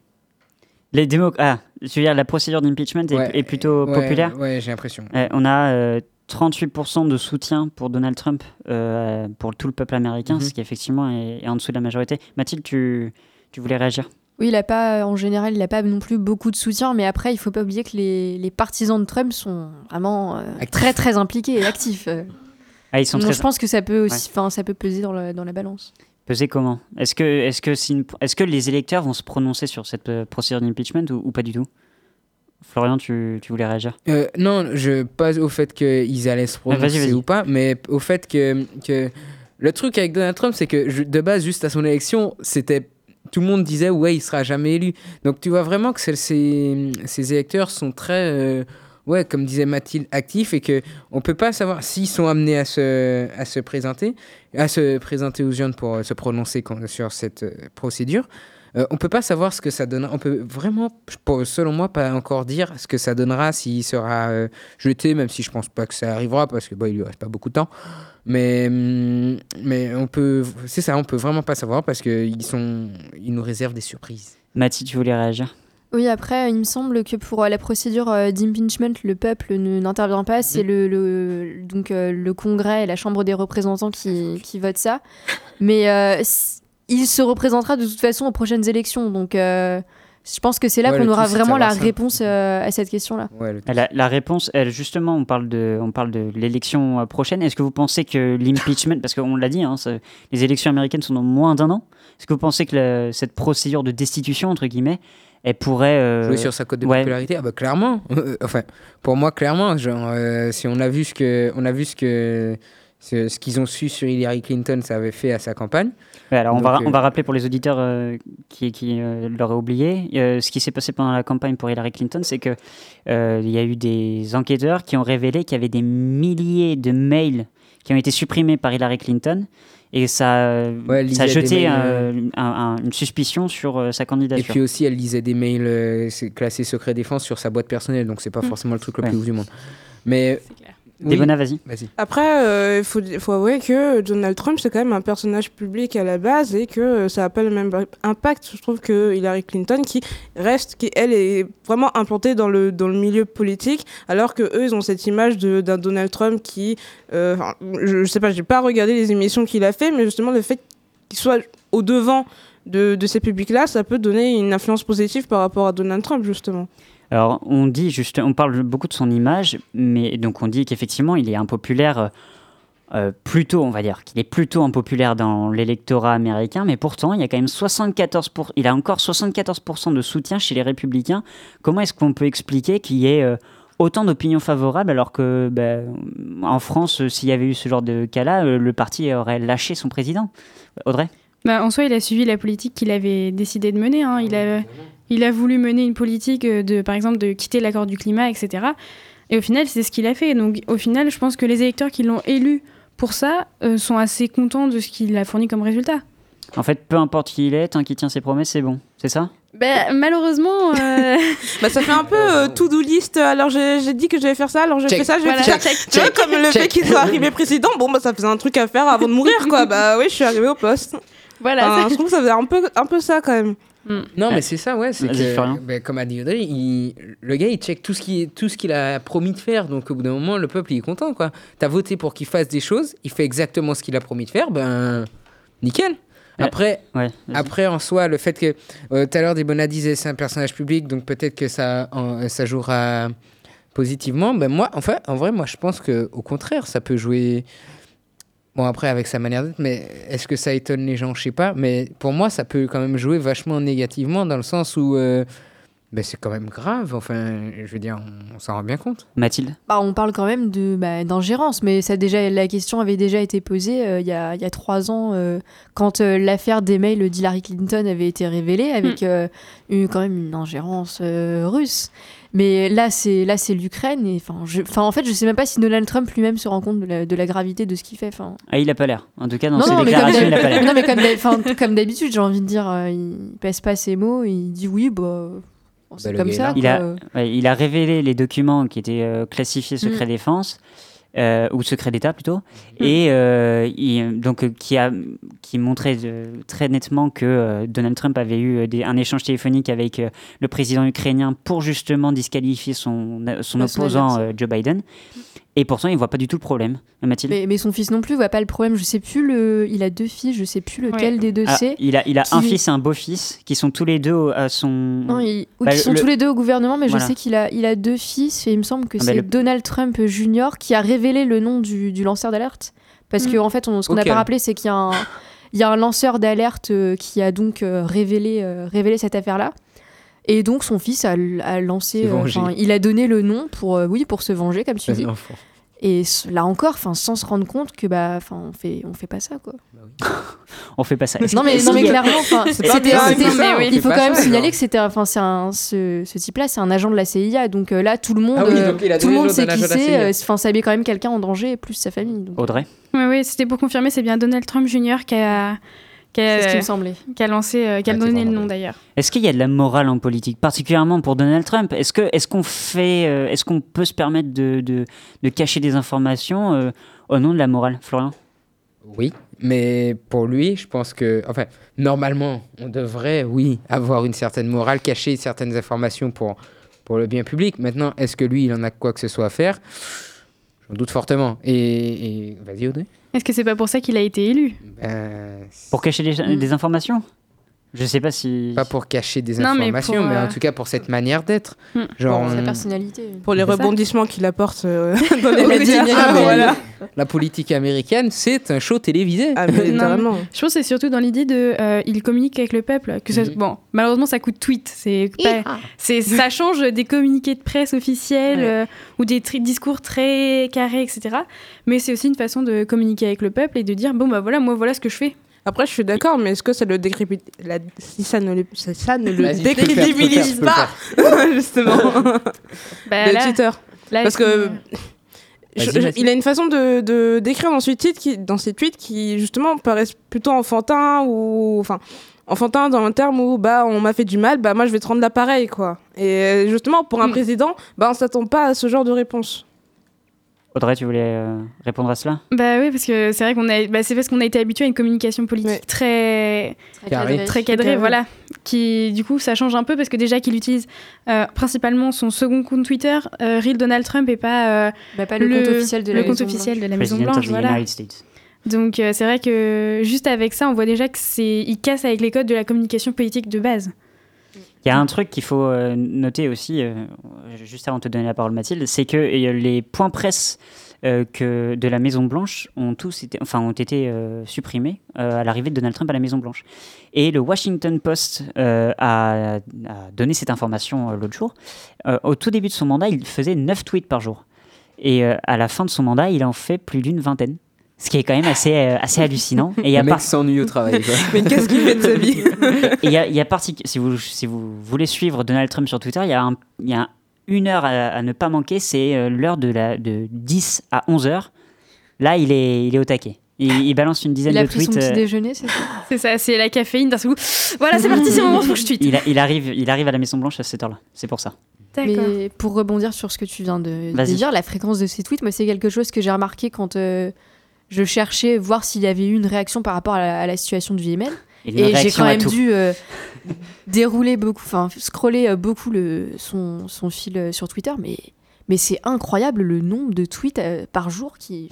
[SPEAKER 2] Les démo ah, je veux dire, la procédure d'impeachment est,
[SPEAKER 8] Ouais,
[SPEAKER 2] est plutôt
[SPEAKER 8] ouais,
[SPEAKER 2] populaire
[SPEAKER 8] ouais j'ai l'impression
[SPEAKER 2] Euh, on a euh, 38% de soutien pour Donald Trump, euh, pour tout le peuple américain,
[SPEAKER 8] Mhm.
[SPEAKER 2] ce qui effectivement est, est en dessous de la majorité. Mathilde, tu, tu voulais réagir?
[SPEAKER 10] Oui, il a pas, en général, il n'a pas non plus beaucoup de soutien, mais après, il faut pas oublier que les, les partisans de Trump sont vraiment euh, très très impliqués et actifs.
[SPEAKER 2] Ah, ils sont
[SPEAKER 10] Donc,
[SPEAKER 2] très
[SPEAKER 10] je pense que ça peut aussi,
[SPEAKER 2] Ouais.
[SPEAKER 10] enfin, ça peut peser dans, le- dans la balance.
[SPEAKER 2] pesés comment? Est-ce que, est que, c'est une- est que les électeurs vont se prononcer sur cette euh, procédure d'impeachment ou, ou pas du tout? Florian, tu, tu voulais réagir?
[SPEAKER 8] Euh, non, je pas au fait qu'ils allaient se
[SPEAKER 2] vas-y,
[SPEAKER 8] prononcer ou pas, mais au fait que, que le truc avec Donald Trump, c'est que je- de base, juste à son élection, c'était tout le monde disait ouais, il sera jamais élu. Donc tu vois vraiment que ces électeurs sont très euh, ouais, comme disait Mathilde, actifs et que on peut pas savoir s'ils sont amenés à se à se présenter, à se présenter aux urnes pour euh, se prononcer sur cette euh, procédure. Euh, on peut pas savoir ce que ça donnera. On peut vraiment, selon moi, pas encore dire ce que ça donnera s'il sera euh, jeté, même si je pense pas que ça arrivera parce que bon, il lui reste pas beaucoup de temps. Mais hum, mais on peut, c'est ça, on peut vraiment pas savoir parce que ils sont, ils nous réservent des surprises.
[SPEAKER 2] Mathilde, tu voulais réagir?
[SPEAKER 10] Oui, après, il me semble que pour euh, la procédure euh, d'impeachment, le peuple n'intervient pas. C'est le, le- donc, euh, le Congrès et la Chambre des représentants qui, qui votent ça. Mais euh, il se représentera de toute façon aux prochaines élections. Donc, euh, je pense que c'est là
[SPEAKER 8] Ouais,
[SPEAKER 10] qu'on aura vraiment la
[SPEAKER 8] ça.
[SPEAKER 10] réponse euh, à cette question-là.
[SPEAKER 2] La, la réponse, elle, justement, on parle de, on parle de l'élection prochaine. Est-ce que vous pensez que l'impeachment, parce qu'on l'a dit, hein, ça- les élections américaines sont dans moins d'un an, est-ce que vous pensez que la- cette procédure de destitution, entre guillemets, elle pourrait... euh,
[SPEAKER 8] Jouer sur sa cote de
[SPEAKER 2] ouais,
[SPEAKER 8] popularité, ah bah clairement. enfin, pour moi, clairement, genre, euh, si on a vu ce que, on a vu ce que, ce, ce qu'ils ont su sur Hillary Clinton, ça avait fait à sa campagne.
[SPEAKER 2] Ouais, alors on, va,
[SPEAKER 8] euh,
[SPEAKER 2] on va rappeler pour les auditeurs euh, qui, qui euh, l'auraient oublié. ce qui s'est passé pendant la campagne pour Hillary Clinton, c'est que euh, il y a eu des enquêteurs qui ont révélé qu'il y avait des milliers de mails qui ont été supprimés par Hillary Clinton. Et ça,
[SPEAKER 8] Ouais,
[SPEAKER 2] ça a jeté
[SPEAKER 8] mails,
[SPEAKER 2] euh, un- un- une suspicion sur euh, sa
[SPEAKER 8] Et
[SPEAKER 2] candidature.
[SPEAKER 8] puis aussi, elle lisait des mails euh, classés secret défense sur sa boîte personnelle, donc c'est pas
[SPEAKER 2] Mm.
[SPEAKER 8] forcément le truc le
[SPEAKER 2] Ouais.
[SPEAKER 8] plus ouf du monde. Mais
[SPEAKER 2] Débona, vas-y.
[SPEAKER 1] Après, euh, il faut, faut avouer que Donald Trump, c'est quand même un personnage public à la base et que euh, ça n'a pas le même impact, je trouve, que Hillary Clinton, qui reste, qui elle est vraiment implantée dans le, dans le milieu politique, alors que eux, ils ont cette image de- d'un Donald Trump qui, euh, enfin, je, je sais pas, j'ai pas regardé les émissions qu'il a fait, mais justement le fait qu'il soit au devant de, de ces publics-là, ça peut donner une influence positive par rapport à Donald Trump, justement.
[SPEAKER 2] Alors, on dit juste, on parle beaucoup de son image, mais donc on dit qu'effectivement, il est impopulaire, euh, euh, plutôt, on va dire, qu'il est plutôt impopulaire dans l'électorat américain, mais pourtant, il y a quand même 74%, pour- il a encore 74% de soutien chez les républicains. Comment est-ce qu'on peut expliquer qu'il y ait euh, autant d'opinions favorables alors que, ben, en France, s'il y avait eu ce genre de cas-là, le parti aurait lâché son président? Audrey?
[SPEAKER 9] Bah, en soi, il a suivi la politique qu'il avait décidé de mener. hein. Il, a, il a voulu mener une politique euh, de, par exemple, de quitter l'accord du climat, etc. Et au final, c'est ce qu'il a fait. Donc, au final, je pense que les électeurs qui l'ont élu pour ça euh, sont assez contents de ce qu'il a fourni comme résultat.
[SPEAKER 2] En fait, peu importe qui il est, tant qu'il tient ses promesses, c'est bon. C'est ça?
[SPEAKER 9] Bah, malheureusement, euh,
[SPEAKER 1] Bah, ça fait un peu euh, to-do list. Alors, j'ai j'ai dit que j'allais faire ça, alors j'ai
[SPEAKER 8] Check.
[SPEAKER 1] fait ça, je vais
[SPEAKER 9] Voilà.
[SPEAKER 1] faire ça.
[SPEAKER 9] Check,
[SPEAKER 1] Tu vois,
[SPEAKER 8] check,
[SPEAKER 1] comme le
[SPEAKER 8] check.
[SPEAKER 1] fait qu'il soit arrivé président, bon, bah, ça faisait un truc à faire avant de mourir, quoi. Bah oui, je suis arrivé au poste.
[SPEAKER 9] voilà.
[SPEAKER 1] Enfin, je trouve que ça faisait un peu, un peu ça, quand même.
[SPEAKER 8] Non,
[SPEAKER 2] Ouais.
[SPEAKER 8] mais c'est ça, ouais. C'est que, ben, comme a dit Audrey, il- le gars, il check tout ce qu'il tout ce qu'il a promis de faire. Donc, au bout d'un moment, le peuple, il est content, quoi. T'as voté pour qu'il fasse des choses, il fait exactement ce qu'il a promis de faire, ben, nickel. Après,
[SPEAKER 2] Ouais.
[SPEAKER 8] après, en soi, le fait que euh, tout à l'heure, Debona disait c'est un personnage public, donc peut-être que ça, en- ça jouera positivement. Ben moi, en fait, en vrai, moi, je pense que au contraire, ça peut jouer. Bon, après, avec sa manière d'être, mais est-ce que ça étonne les gens? Je sais pas. Mais pour moi, ça peut quand même jouer vachement négativement dans le sens où euh, ben, c'est quand même grave. Enfin, je veux dire, on, on s'en rend bien compte.
[SPEAKER 2] Mathilde?
[SPEAKER 10] Bah, on parle quand même de bah, d'ingérence, mais ça déjà, la question avait déjà été posée euh, il y, a, il y a trois ans, euh, quand euh, l'affaire des mails d'Hillary Clinton avait été révélée, avec euh, une- quand même une ingérence euh, russe. Mais là, c'est là, c'est l'Ukraine. Et enfin, je- enfin, en fait, je sais même pas si Donald Trump lui-même se rend compte de la, de la gravité de ce qu'il fait. Enfin,
[SPEAKER 2] Ah, il a pas l'air. En tout cas, dans
[SPEAKER 10] non,
[SPEAKER 2] ses
[SPEAKER 10] non, mais comme
[SPEAKER 2] déclarations, il a pas l'air.
[SPEAKER 10] non, mais comme d'habitude, j'ai envie de dire, euh, il pèse pas ses mots, il dit oui, bah, bon, c'est
[SPEAKER 8] le
[SPEAKER 10] comme
[SPEAKER 8] gars est
[SPEAKER 10] ça.
[SPEAKER 8] là.
[SPEAKER 2] Il a, ouais, il a révélé les documents qui étaient euh, classifiés secret
[SPEAKER 10] Mm.
[SPEAKER 2] défense. euh, ou secret d'État plutôt, et euh, il- donc qui a qui montrait très nettement que euh, Donald Trump avait eu des- un échange téléphonique avec euh, le président ukrainien pour justement disqualifier son son opposant euh, Joe Biden. Et pourtant, il voit pas du tout le problème, Mathilde.
[SPEAKER 10] Mais, mais son fils non plus voit pas le problème. Je sais plus le. Il a deux fils, je sais plus lequel
[SPEAKER 9] Ouais.
[SPEAKER 10] des deux
[SPEAKER 2] Ah,
[SPEAKER 10] c'est.
[SPEAKER 2] il a il a un fils et un beau-fils qui sont tous les deux au- à son.
[SPEAKER 10] Non,
[SPEAKER 2] Bah,
[SPEAKER 10] qui sont tous les deux au gouvernement, mais
[SPEAKER 2] Voilà.
[SPEAKER 10] je sais qu'il a, il a deux fils et il me semble que
[SPEAKER 2] Ah, bah,
[SPEAKER 10] c'est
[SPEAKER 2] le-
[SPEAKER 10] Donald Trump Jr. qui a révélé le nom du, du lanceur d'alerte. Parce que
[SPEAKER 9] Mm.
[SPEAKER 10] en fait, on- ce qu'on n'a pas rappelé, c'est qu'il y a un, il y a un lanceur d'alerte euh, qui a donc euh, révélé, euh, révélé cette affaire-là. Et donc son fils a, a lancé, euh, il a donné le nom pour, euh, oui, pour se venger, comme tu dis. Et là encore, enfin, sans se rendre compte que bah, enfin, on fait, on fait pas ça quoi.
[SPEAKER 2] On fait pas ça.
[SPEAKER 10] Non mais, non mais clairement, c'était- il faut quand même
[SPEAKER 8] ça,
[SPEAKER 10] signaler
[SPEAKER 8] genre.
[SPEAKER 10] que c'était, enfin, c'est un, ce, ce type-là, c'est un agent de la CIA, donc euh, là tout le monde,
[SPEAKER 8] Ah oui,
[SPEAKER 10] euh,
[SPEAKER 8] donc il a
[SPEAKER 10] tout le monde sait qui c'est. Enfin, ça met quand même quelqu'un en danger, plus sa famille. donc,
[SPEAKER 2] Audrey?
[SPEAKER 9] Oui, oui, c'était pour confirmer, c'est bien Donald Trump Jr. qui a, qui a,
[SPEAKER 10] C'est ce qui me semblait.
[SPEAKER 9] qui a lancé, euh, qui a
[SPEAKER 8] Ah,
[SPEAKER 9] donné le nom d'ailleurs.
[SPEAKER 2] Est-ce qu'il y a de la morale en politique, particulièrement pour Donald Trump? Est-ce que est-ce qu'on fait, euh, est-ce qu'on peut se permettre de, de, de cacher des informations euh, au nom de la morale, Florian?
[SPEAKER 8] Oui, mais pour lui, je pense que, enfin, normalement, on devrait, oui, avoir une certaine morale, cacher certaines informations pour, pour le bien public. Maintenant, est-ce que lui, il en a quoi que ce soit à faire? J'en doute fortement. Et, et- vas-y, Audrey.
[SPEAKER 9] Est-ce que c'est pas pour ça qu'il a été élu?
[SPEAKER 8] Ben,
[SPEAKER 2] Pour cacher des, des informations? Je sais pas si.
[SPEAKER 8] pas pour cacher des
[SPEAKER 9] Non, mais
[SPEAKER 8] informations,
[SPEAKER 9] pour,
[SPEAKER 8] mais,
[SPEAKER 9] euh,
[SPEAKER 8] en tout cas pour cette manière d'être.
[SPEAKER 9] Hmm.
[SPEAKER 8] Genre,
[SPEAKER 10] Sa
[SPEAKER 8] on-
[SPEAKER 10] personnalité.
[SPEAKER 1] Pour les rebondissements qu'il apporte euh, dans les médias. Ah, voilà.
[SPEAKER 8] la politique américaine, c'est un show télévisé.
[SPEAKER 1] Ah, mais
[SPEAKER 9] Non,
[SPEAKER 1] littéralement.
[SPEAKER 9] Je pense que c'est surtout dans l'idée de euh, il communique avec le peuple. Que ça-
[SPEAKER 8] Mhm.
[SPEAKER 9] bon, malheureusement ça coûte tweet. C'est pas- c'est ça change des communiqués de presse officiels
[SPEAKER 10] Ouais.
[SPEAKER 9] euh, ou des tri- discours très carrés, etc. Mais c'est aussi une façon de communiquer avec le peuple et de dire bon bah voilà moi voilà ce que je fais.
[SPEAKER 1] Après, je suis d'accord, mais est-ce que ça le la- si ça ne le, ça, ça ne décrédibilise pas,
[SPEAKER 8] faire.
[SPEAKER 1] justement,
[SPEAKER 9] Bah,
[SPEAKER 1] le
[SPEAKER 9] là-
[SPEAKER 1] Twitter
[SPEAKER 9] là,
[SPEAKER 1] Parce que je- je- il a une façon de, de d'écrire dans ses tweets qui, dans ses tweets qui justement paraissent plutôt enfantins ou enfin enfantin dans un terme où bah on m'a fait du mal, bah moi je vais te rendre l'appareil quoi. Et justement pour un
[SPEAKER 9] Mm.
[SPEAKER 1] président, bah on s'attend pas à ce genre de réponse.
[SPEAKER 2] Audrey, tu voulais euh, répondre à cela?
[SPEAKER 9] Bah oui, parce que c'est vrai qu'on a, bah, c'est parce qu'on a été habitué à une communication politique très
[SPEAKER 10] Très
[SPEAKER 8] Carré.
[SPEAKER 10] cadré.
[SPEAKER 9] très cadrée, voilà, qui du coup ça change un peu parce que déjà qu'il utilise euh, principalement son second compte Twitter, euh, Real Donald Trump et pas euh,
[SPEAKER 10] Bah, pas le, compte officiel de la Maison
[SPEAKER 9] officiel
[SPEAKER 10] Blanche.
[SPEAKER 9] de la Maison Blanche,
[SPEAKER 2] the
[SPEAKER 9] voilà.
[SPEAKER 2] United States.
[SPEAKER 9] Donc euh, c'est vrai que juste avec ça, on voit déjà que c'est il casse avec les codes de la communication politique de base.
[SPEAKER 2] Il y a un truc qu'il faut euh, noter aussi, euh, juste avant de te donner la parole Mathilde, c'est que euh, les points presse que de la Maison Blanche ont tous été, enfin, ont été supprimés à l'arrivée de Donald Trump à la Maison Blanche. Et le Washington Post a, donné cette information l'autre jour. Au tout début de son mandat, il faisait 9 tweets par jour. Et à la fin de son mandat, il en fait plus d'une vingtaine. Ce qui est quand même assez, euh, assez hallucinant. Et il y a
[SPEAKER 8] Le mec
[SPEAKER 2] par-
[SPEAKER 8] s'ennuie au travail. quoi.
[SPEAKER 1] Mais qu'est-ce qu'il fait de sa vie?
[SPEAKER 2] Et il y a, il y a partic- si, vous, si vous voulez suivre Donald Trump sur Twitter, il y a, un- il y a une heure à, à ne pas manquer, c'est euh, l'heure de, la, de 10 à 11 heures. Là, il est, il est au taquet. Il, il balance une dizaine
[SPEAKER 10] Il a
[SPEAKER 2] de
[SPEAKER 10] pris son
[SPEAKER 2] tweets.
[SPEAKER 10] petit
[SPEAKER 2] euh,
[SPEAKER 10] déjeuner, c'est ça?
[SPEAKER 9] C'est ça, c'est la caféine d'un seul coup. Voilà, c'est parti, c'est le moment, faut que je tweete.
[SPEAKER 2] il, a- il arrive, il arrive à la Maison Blanche à cette heure-là. C'est pour ça.
[SPEAKER 9] D'accord.
[SPEAKER 10] Mais pour rebondir sur ce que tu viens de, dire, la fréquence de ces tweets, moi, c'est quelque chose que j'ai remarqué quand euh, je cherchais voir s'il y avait eu une réaction par rapport à la, à la situation du Yémen.
[SPEAKER 2] Et
[SPEAKER 10] j'ai quand même dû euh, dérouler beaucoup, enfin scroller euh, beaucoup le, son, son fil euh, sur Twitter, mais, mais c'est incroyable le nombre de tweets euh, par jour qui.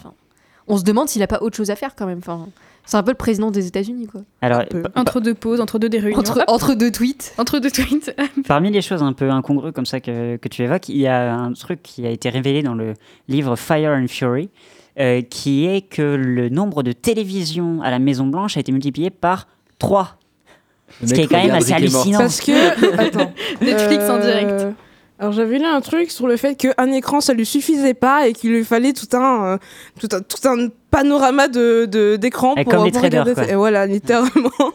[SPEAKER 10] On se demande s'il a pas autre chose à faire quand même. Enfin, c'est un peu le président des États-Unis, quoi.
[SPEAKER 2] Alors,
[SPEAKER 9] Entre deux pauses, entre deux des réunions.
[SPEAKER 10] Entre, entre deux tweets.
[SPEAKER 9] entre deux tweets.
[SPEAKER 2] Parmi les choses un peu incongrues comme ça que, que tu évoques, il y a un truc qui a été révélé dans le livre Fire and Fury, euh, qui est que le nombre de télévisions à la Maison Blanche a été multiplié par 3.
[SPEAKER 8] Le
[SPEAKER 2] Ce qui est quand même assez hallucinant.
[SPEAKER 1] Parce que. Attends.
[SPEAKER 9] Netflix en
[SPEAKER 1] Euh,
[SPEAKER 9] direct.
[SPEAKER 1] Alors j'avais lu un truc sur le fait qu'un écran ça lui suffisait pas et qu'il lui fallait tout un, euh, tout un, tout un panorama de, de, d'écran
[SPEAKER 2] Et
[SPEAKER 1] pour,
[SPEAKER 2] comme les
[SPEAKER 1] pour
[SPEAKER 2] traders,
[SPEAKER 1] regarder.
[SPEAKER 2] quoi.
[SPEAKER 1] Et voilà, littéralement.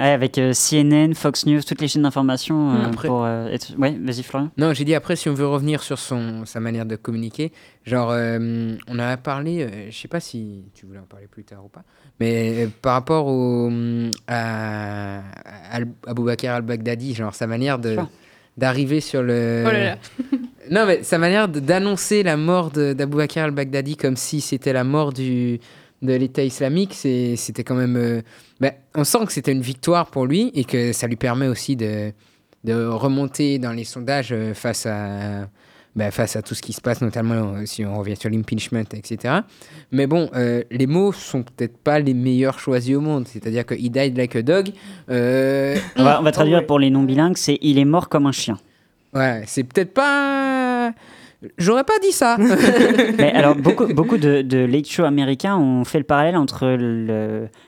[SPEAKER 2] Ouais, avec euh, CNN, Fox News, toutes les chaînes d'information euh,
[SPEAKER 8] Après-
[SPEAKER 2] pour euh, être... Ouais, vas-y Florian.
[SPEAKER 8] Non, j'ai dit après, si on veut revenir sur son, sa manière de communiquer, genre, euh, on a parlé, euh, je sais pas si tu voulais en parler plus tard ou pas, mais euh, par rapport au, hum, à, à Aboubacar al-Baghdadi, genre sa manière de
[SPEAKER 2] Sure.
[SPEAKER 8] D'arriver sur le...
[SPEAKER 9] Oh là là.
[SPEAKER 8] non, mais sa manière d'annoncer la mort d'Aboubacar al-Baghdadi comme si c'était la mort du, de l'État islamique, c'était quand même... euh, ben, on sent que c'était une victoire pour lui et que ça lui permet aussi de, de remonter dans les sondages euh, face à, ben, face à tout ce qui se passe, notamment euh, si on revient sur l'impeachment, etc. Mais bon, euh, les mots sont peut-être pas les meilleurs choisis au monde. C'est-à-dire que he died like a dog. euh,
[SPEAKER 2] On va, on va traduire pour les non-bilingues, c'est il est mort comme un chien.
[SPEAKER 8] Ouais, c'est peut-être pas. J'aurais pas dit ça.
[SPEAKER 2] Mais alors, beaucoup, beaucoup de, de late show américains ont fait le parallèle entre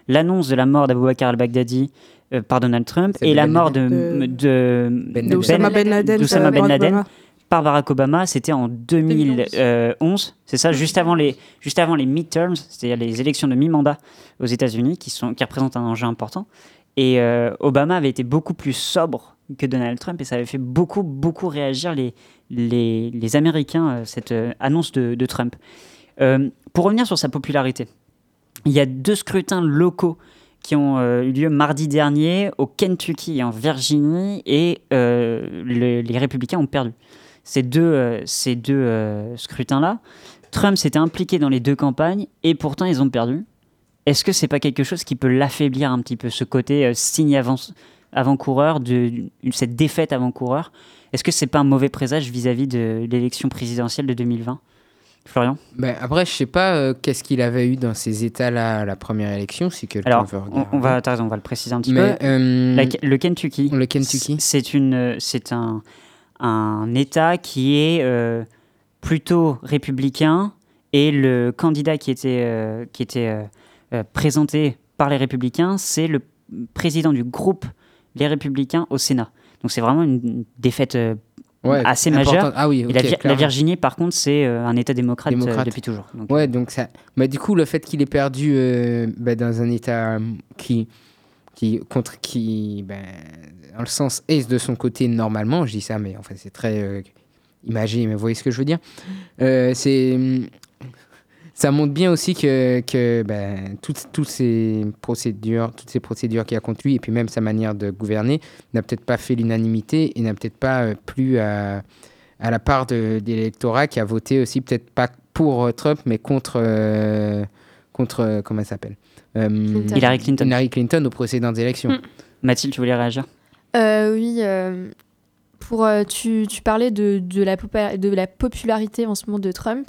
[SPEAKER 2] l'annonce de la mort d'Aboubacar al-Baghdadi euh, par Donald Trump et la
[SPEAKER 8] Ben
[SPEAKER 2] mort de, de,
[SPEAKER 8] Ben
[SPEAKER 1] De Ben Laden.
[SPEAKER 2] d'Oussama
[SPEAKER 1] euh,
[SPEAKER 2] Ben Laden. Par Barack Obama. C'était en 2011, c'est ça, juste avant les, juste avant les midterms, c'est-à-dire les élections de mi-mandat aux États-Unis, qui, sont, qui représentent un enjeu important. Et euh, Obama avait été beaucoup plus sobre que Donald Trump et ça avait fait beaucoup, beaucoup réagir les, les, les Américains, euh, cette euh, annonce de, de Trump. Euh, pour revenir sur sa popularité, il y a deux scrutins locaux qui ont euh, eu lieu mardi dernier au Kentucky et en Virginie et euh, le- les républicains ont perdu. Ces deux, euh, ces deux euh, scrutins-là, Trump s'était impliqué dans les deux campagnes et pourtant ils ont perdu. Est-ce que c'est pas quelque chose qui peut l'affaiblir un petit peu, ce côté euh, signe avant, avant-coureur, de, de- cette défaite avant-coureur? Est-ce que c'est pas un mauvais présage vis-à-vis de l'élection présidentielle de 2020 Florian?
[SPEAKER 8] Ben, après, je sais pas euh, qu'est-ce qu'il avait eu dans ces états-là à la première élection, si quelqu'un
[SPEAKER 2] Alors,
[SPEAKER 8] veut
[SPEAKER 2] on,
[SPEAKER 8] regarder.
[SPEAKER 2] on va, t'as raison, on va le préciser un petit
[SPEAKER 8] Mais,
[SPEAKER 2] peu.
[SPEAKER 8] euh,
[SPEAKER 2] La- le Kentucky.
[SPEAKER 8] le Kentucky.
[SPEAKER 2] C'est une, c'est un, un État qui est euh, plutôt républicain et le candidat qui était, euh, qui était euh, présenté par les républicains, c'est le président du groupe Les Républicains au Sénat. Donc c'est vraiment une défaite
[SPEAKER 8] Ouais,
[SPEAKER 2] assez majeure.
[SPEAKER 8] Ah oui,
[SPEAKER 2] la. Virginie, par contre, c'est euh, un État démocrate, euh, depuis toujours. Donc,
[SPEAKER 8] Ouais, donc ça. Bah, du coup, le fait qu'il ait perdu euh, bah, dans un état qui, qui contre qui, ben, dans le sens est de son côté normalement, je dis ça, mais en fait c'est très euh, imagé, mais vous voyez ce que je veux dire. Euh, c'est ça montre bien aussi que, que ben, toutes, toutes ces procédures, toutes ces procédures qu'il a contre et puis même sa manière de gouverner, n'a peut-être pas fait l'unanimité et n'a peut-être pas euh, plu à, à la part de, l'électorat qui a voté aussi peut-être pas pour euh, Trump, mais contre. euh, contre comment elle s'appelle?
[SPEAKER 10] Clinton.
[SPEAKER 2] Hillary Clinton.
[SPEAKER 8] Hillary Clinton aux précédentes élections.
[SPEAKER 9] Mm.
[SPEAKER 2] Mathilde, tu voulais réagir?
[SPEAKER 10] Euh, oui, euh, pour, euh, tu, tu parlais de, de, la de la popularité en ce moment de Trump.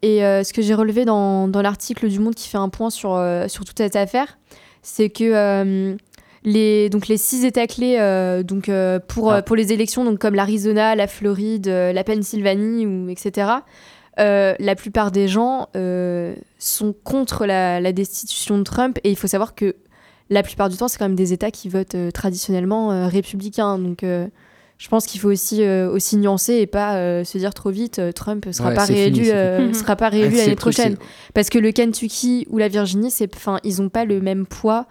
[SPEAKER 10] Et euh, ce que j'ai relevé dans, dans l'article du Monde qui fait un point sur, euh, sur toute cette affaire, c'est que euh, les, donc les six États clés euh, donc, euh, pour,
[SPEAKER 2] Ah.
[SPEAKER 10] euh, pour les élections, donc comme l'Arizona, la Floride, euh, la Pennsylvanie, ou, etc., euh, la plupart des gens euh, sont contre la, la destitution de Trump. Et il faut savoir que la plupart du temps, c'est quand même des États qui votent euh, traditionnellement républicains. Donc, je pense qu'il faut aussi, aussi nuancer et pas se dire trop vite Trump sera
[SPEAKER 8] Ouais,
[SPEAKER 10] pas réélu,
[SPEAKER 8] fini,
[SPEAKER 10] sera pas réélu l'année prochaine. Parce que le Kentucky ou la Virginie, c'est, enfin, ils n'ont pas le même poids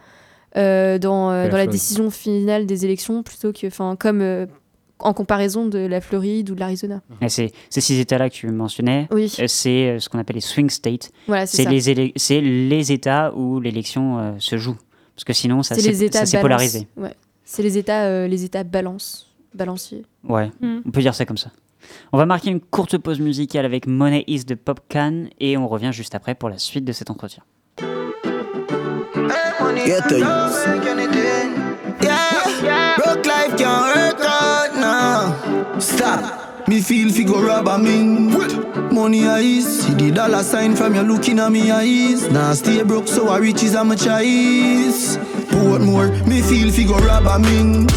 [SPEAKER 10] euh, dans, euh,
[SPEAKER 8] la
[SPEAKER 10] dans la décision finale des élections, plutôt que, enfin, comme euh, en comparaison de la Floride ou de l'Arizona.
[SPEAKER 2] Ces six États-là que tu mentionnais,
[SPEAKER 10] Oui,
[SPEAKER 2] euh, c'est euh, ce qu'on appelle les swing states.
[SPEAKER 10] voilà, c'est
[SPEAKER 2] les, États où l'élection euh, se joue. Parce que sinon, ça
[SPEAKER 10] C'est
[SPEAKER 2] s'est polarisé.
[SPEAKER 10] Ouais. C'est les États, euh, les États balance, balanciers.
[SPEAKER 2] Ouais,
[SPEAKER 9] Mm.
[SPEAKER 2] on peut dire ça comme ça. On va marquer une courte pause musicale avec Money is de Popcan et on revient juste après pour la suite de cet entretien.
[SPEAKER 12] Stop. Me feel fi go rob a mint. Money eyes, see the dollar sign from you looking at me eyes. Now stay broke, so I riches I'm a choice. Portmore, me feel fi go rob a mint.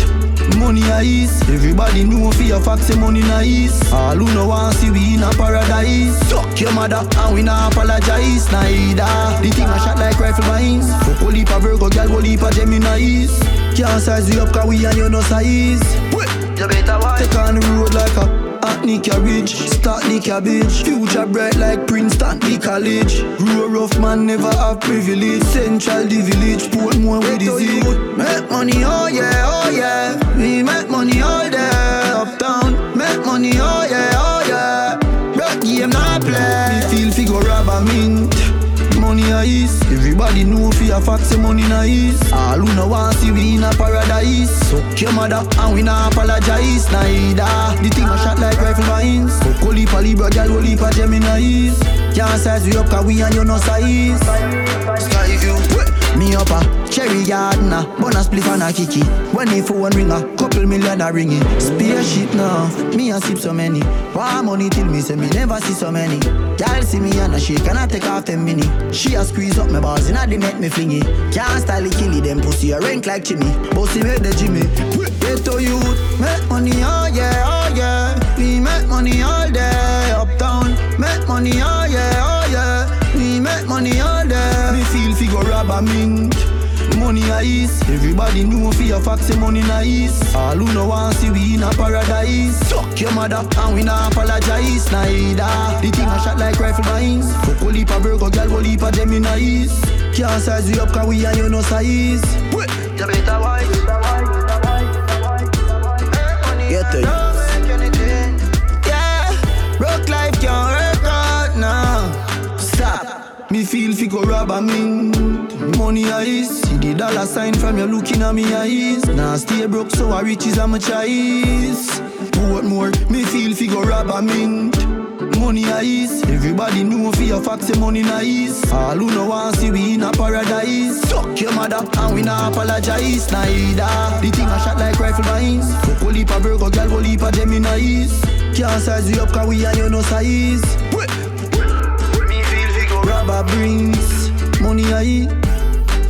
[SPEAKER 12] Money eyes, everybody know fi a fact say money nice. All who no want see we in a paradise. Suck your mother and we not apologize neither. The thing I shot like rifle mines. Fuck a leap a Virgo, girl go leap a Gemini's. Can't size we up 'cause we and you no size. You better watch. Take on the road like a Hackney cabbage, start the cabbage. Future bright like Princeton, the college. Grow rough man never have privilege. Central the village, Portmore with the zig. Make money, oh yeah, oh yeah. We make money all day uptown. Make money, oh yeah, oh yeah. Rock game not play. Me feel fi go rob a mint. Ice, everybody know fi a fact say money nice. All who no want see we in a paradise. Suck your mother and we not apologize neither. The thing a shot like rifle mines. Fuck a leap a Libra, girl go leap a Gemini's. Can't size we up 'cause we and you no size. Sky view, me up a cherry gardener, a spliff and a kiki. When the phone a couple million a ring it. Spaceship now, me a sip so many. Want money till me say me never see so many. Girl see me and a shake and I take off them mini. She a squeeze up my balls and I the net me fling it. Can't style it, kill it, them pussy a rank like chimney. Bossy make the Jimmy. Get to you, make money, oh yeah, oh yeah. We make money all day uptown. Make money, oh yeah, oh yeah. We make money all fi go rob a mint. Money ice, everybody know fi a fact say money nice. All who no want see we in a paradise. Suck your mother and we not apologize neither. The thing a shot like rifle mines. Fuck a leap a Virgo, girl go leap a Gemini's. Can't size we up 'cause we and you no size. Wait, you better wise. Get to Yeah, broke life can't work out now. Stop. Me feel fi go rob a mint. Money eyes, see the dollar sign from you looking at me eyes. Now stay broke, so I riches I'm a choice. more? me feel fi go rob a mint. Money eyes, everybody know fi a fact say money nice. All who no want see we in a paradise. Suck your mother and we not apologize neither. The thing I shot like rifle mines. Fuck a leap a Virgo, girl go leap a Gemini's. Can't size we up 'cause we and you no size. Me feel fi go Rubber brings money I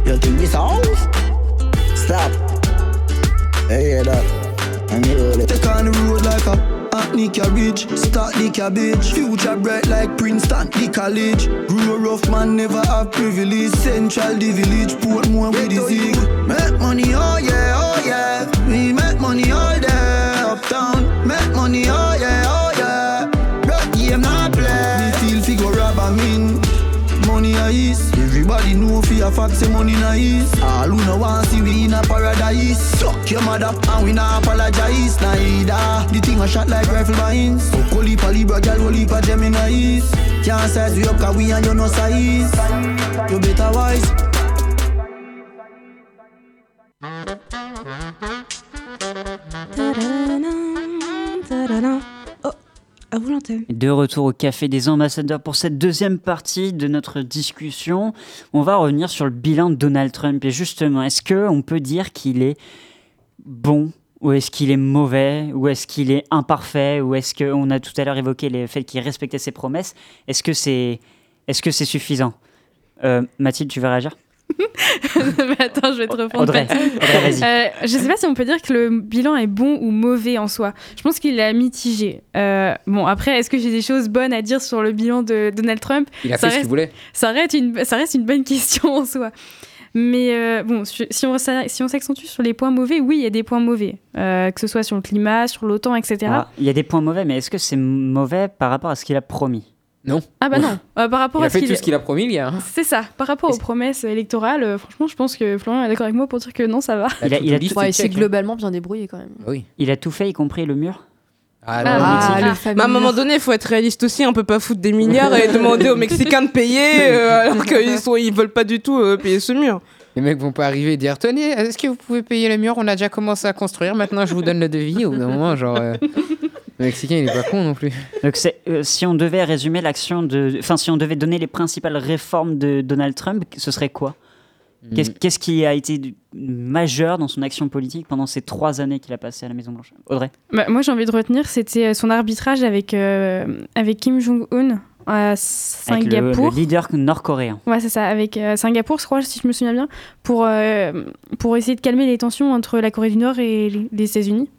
[SPEAKER 12] You think this house? Stop. Hey, hear that? And you heard it. Take on the road like a Hackney cabbage Start the cabbage. Future bright like Princeton, the college. Grow rough man never have privilege. Central the village Portmore with the zig. Make money, oh yeah, oh yeah. We make money all day Uptown. Make money, oh everybody know fi a fact say money nice. All who no want see we in a paradise. Suck your mother and we not apologize neither. The thing a shot like rifle mines. Fuck a leap a Libra, girl go leap Gemini's. Can't size we up 'cause we and you no size. You better wise.
[SPEAKER 2] De retour au Café des Ambassadeurs pour cette deuxième partie de notre discussion. On va revenir sur le bilan de Donald Trump. Et justement, est-ce qu'on peut dire qu'il est bon ou est-ce qu'il est mauvais Ou est-ce qu'il est imparfait Ou est-ce qu'on a tout à l'heure évoqué le fait qu'il respectait ses promesses Est-ce que c'est est -ce c'est suffisant? Euh, Mathilde, tu veux réagir?
[SPEAKER 9] Mais attends, je vais te répondre.
[SPEAKER 2] Audrey, Audrey.
[SPEAKER 9] Euh, je sais pas si on peut dire que le bilan est bon ou mauvais en soi. Je pense qu'il est mitigé. Euh, bon, après, est-ce que j'ai des choses bonnes à dire sur le bilan de Donald Trump?
[SPEAKER 8] Il a
[SPEAKER 9] Ça
[SPEAKER 8] fait ce qu'il
[SPEAKER 9] reste-
[SPEAKER 8] voulait.
[SPEAKER 9] Ça reste, une, ça reste une bonne question en soi. Mais euh, bon, si on, si on s'accentue sur les points mauvais, oui, il y a des points mauvais. Euh, que ce soit sur le climat, sur l'OTAN, etc.
[SPEAKER 2] Ah, Il y a des points mauvais, mais est-ce que c'est mauvais par rapport à ce qu'il a promis?
[SPEAKER 8] Non.
[SPEAKER 9] Ah bah non, Euh, par rapport
[SPEAKER 8] Il
[SPEAKER 9] à
[SPEAKER 8] a fait
[SPEAKER 9] ce
[SPEAKER 8] tout
[SPEAKER 9] qu'il
[SPEAKER 8] ce qu'il a promis, il y a.
[SPEAKER 9] C'est ça, par rapport aux promesses électorales, euh, franchement, je pense que Florian est d'accord avec moi pour dire que non, ça va.
[SPEAKER 2] Il a, il a
[SPEAKER 8] tout
[SPEAKER 2] tout,
[SPEAKER 10] Ouais,
[SPEAKER 8] hein.
[SPEAKER 10] globalement bien débrouillé quand même.
[SPEAKER 8] Oui.
[SPEAKER 2] il a tout fait, y compris le mur
[SPEAKER 8] Ah,
[SPEAKER 9] Ah,
[SPEAKER 8] non,
[SPEAKER 9] ah,
[SPEAKER 8] mais-
[SPEAKER 9] le
[SPEAKER 10] fameux
[SPEAKER 1] Mais à un moment donné, il faut être réaliste aussi. On peut pas foutre des milliards et demander aux Mexicains de payer euh, alors qu'ils sont, ils veulent pas du tout euh, payer ce mur.
[SPEAKER 8] Les mecs vont pas arriver et dire Tenez, est-ce que vous pouvez payer le mur? On a déjà commencé à construire, maintenant je vous donne le devis. Au bout d'un moment, genre. Euh, Le Mexicain, il est pas con non plus.
[SPEAKER 2] Donc euh, si on devait résumer l'action de, enfin si on devait donner les principales réformes de Donald Trump, ce serait quoi? Qu'est-ce,
[SPEAKER 8] Mm.
[SPEAKER 2] qu'est-ce qui a été du- majeur dans son action politique pendant ces trois années qu'il a passé à la Maison Blanche Audrey?
[SPEAKER 9] Bah, moi, j'ai envie de retenir, c'était son arbitrage avec, euh, avec Kim Jong-un à
[SPEAKER 2] Avec le,
[SPEAKER 9] Singapour.
[SPEAKER 2] le leader nord-coréen.
[SPEAKER 9] Ouais, c'est ça, avec euh, Singapour, je crois, si je me souviens bien, pour, euh, pour essayer de calmer les tensions entre la Corée du Nord et les les États-Unis.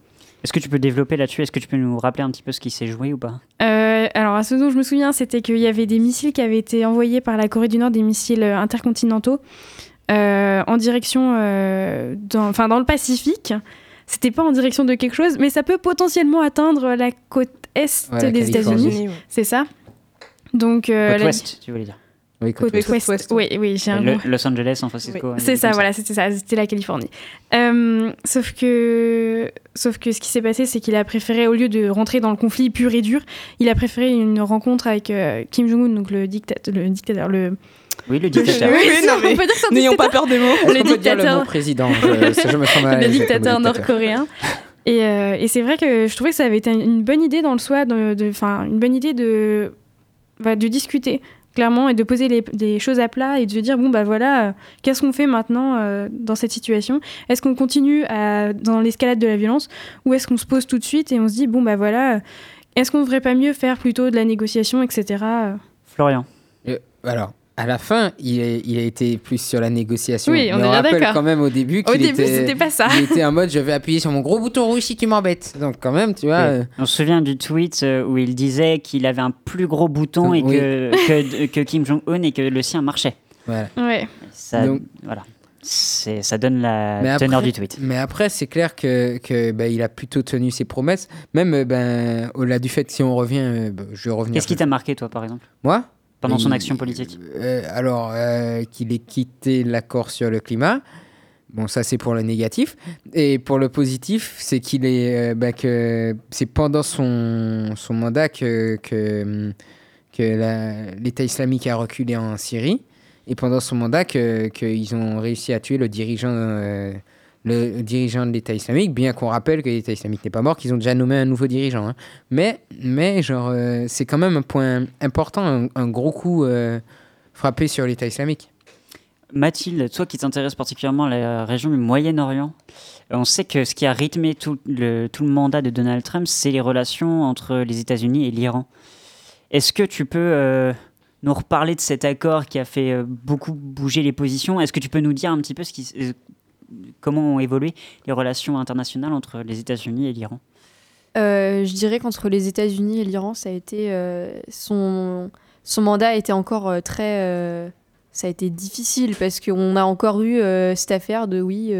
[SPEAKER 2] Est-ce que tu peux développer là-dessus? Est-ce que tu peux nous rappeler un petit peu ce qui s'est joué ou pas?
[SPEAKER 9] Euh, alors, à ce dont je me souviens, c'était qu'il y avait des missiles qui avaient été envoyés par la Corée du Nord, des missiles euh, intercontinentaux, euh, en direction, euh, dans, enfin, dans le Pacifique. C'était pas en direction de quelque chose, mais ça peut potentiellement atteindre la côte est
[SPEAKER 8] Ouais,
[SPEAKER 9] des. États-Unis. C'est ça. Donc, euh,
[SPEAKER 2] Côte
[SPEAKER 9] la-
[SPEAKER 2] ouest, tu voulais dire.
[SPEAKER 8] Oui,
[SPEAKER 9] côte,
[SPEAKER 8] côte ouest.
[SPEAKER 9] ouest. Oui, oui, j'ai un
[SPEAKER 2] Le- Los Angeles, San Francisco. un
[SPEAKER 9] c'est ça, voilà, c'était ça, c'était la Californie. Euh, sauf que, sauf que ce qui s'est passé, c'est qu'il a préféré, au lieu de rentrer dans le conflit pur et dur, il a préféré une rencontre avec euh, Kim Jong-un, donc le, dicta- le dictateur, le.
[SPEAKER 2] Oui, le dictateur.
[SPEAKER 1] Oui, oui, non,
[SPEAKER 9] on
[SPEAKER 1] mais
[SPEAKER 9] peut dire que c'est un
[SPEAKER 1] N'ayons pas
[SPEAKER 9] dictateur.
[SPEAKER 1] peur des mots.
[SPEAKER 9] Le
[SPEAKER 8] qu'on peut dire le
[SPEAKER 9] dictateur.
[SPEAKER 8] mot président je, ça, je me sens mal à
[SPEAKER 9] le dictateur nord-coréen. Et, euh, et c'est vrai que je trouvais que ça avait été une bonne idée dans le soi, enfin une bonne idée de, bah, de discuter clairement et de poser les, des choses à plat et de se dire bon bah voilà euh, qu'est-ce qu'on fait maintenant euh, dans cette situation? Est-ce qu'on continue à, dans l'escalade de la violence ou est-ce qu'on se pose tout de suite et on se dit bon bah voilà euh, est-ce qu'on ne devrait pas mieux faire plutôt de la négociation etc.
[SPEAKER 2] Florian.
[SPEAKER 8] Euh, alors, à la fin, il, est- il a été plus sur la négociation.
[SPEAKER 9] Oui, on
[SPEAKER 8] Mais
[SPEAKER 9] est bien
[SPEAKER 8] rappelle
[SPEAKER 9] d'accord.
[SPEAKER 8] quand même au début
[SPEAKER 9] Au
[SPEAKER 8] qu'il
[SPEAKER 9] début,
[SPEAKER 8] était,
[SPEAKER 9] c'était pas ça.
[SPEAKER 8] il était en mode je vais appuyer sur mon gros bouton rouge si tu m'embêtes. Donc quand même, tu vois. euh,
[SPEAKER 2] On se souvient du tweet euh, où il disait qu'il avait un plus gros bouton et
[SPEAKER 8] Oui.
[SPEAKER 2] que, que, que Kim Jong-un et que le sien marchait.
[SPEAKER 8] voilà.
[SPEAKER 9] Ouais.
[SPEAKER 2] Ça,
[SPEAKER 8] Donc-
[SPEAKER 2] voilà. C'est, ça donne la
[SPEAKER 8] Mais
[SPEAKER 2] teneur
[SPEAKER 8] après-
[SPEAKER 2] du tweet.
[SPEAKER 8] Mais après, c'est clair que, que bah, il a plutôt tenu ses promesses. Même euh, ben, au-delà du fait, si on revient, bah, je vais revenir.
[SPEAKER 2] Qu'est-ce qui t'a marqué, toi, par exemple?
[SPEAKER 8] Moi?
[SPEAKER 2] Pendant son action politique
[SPEAKER 8] Euh, alors, euh, qu'il ait quitté l'accord sur le climat. Bon, ça c'est pour le négatif. Et pour le positif, c'est qu'il est, euh, bah, que c'est pendant son, son mandat que, que, l'État islamique a reculé en Syrie. Et pendant son mandat que- qu'ils ont réussi à tuer le dirigeant, le dirigeant de l'État islamique, bien qu'on rappelle que l'État islamique n'est pas mort, qu'ils ont déjà nommé un nouveau dirigeant. hein. Mais, mais genre, euh, c'est quand même un point important, un, gros coup euh, frappé sur l'État islamique.
[SPEAKER 2] Mathilde, toi qui t'intéresses particulièrement à la région du Moyen-Orient, on sait que ce qui a rythmé tout le, tout le mandat de Donald Trump, c'est les relations entre les États-Unis et l'Iran. Est-ce que tu peux euh, nous reparler de cet accord qui a fait beaucoup bouger les positions? Est-ce que tu peux nous dire un petit peu ce qui, comment ont évolué les relations internationales entre les États-Unis et l'Iran?
[SPEAKER 10] Euh, je dirais qu'entre les États-Unis et l'Iran, ça a été euh, son son mandat a été encore euh, très ça a été difficile parce qu'on a encore eu cette affaire de oui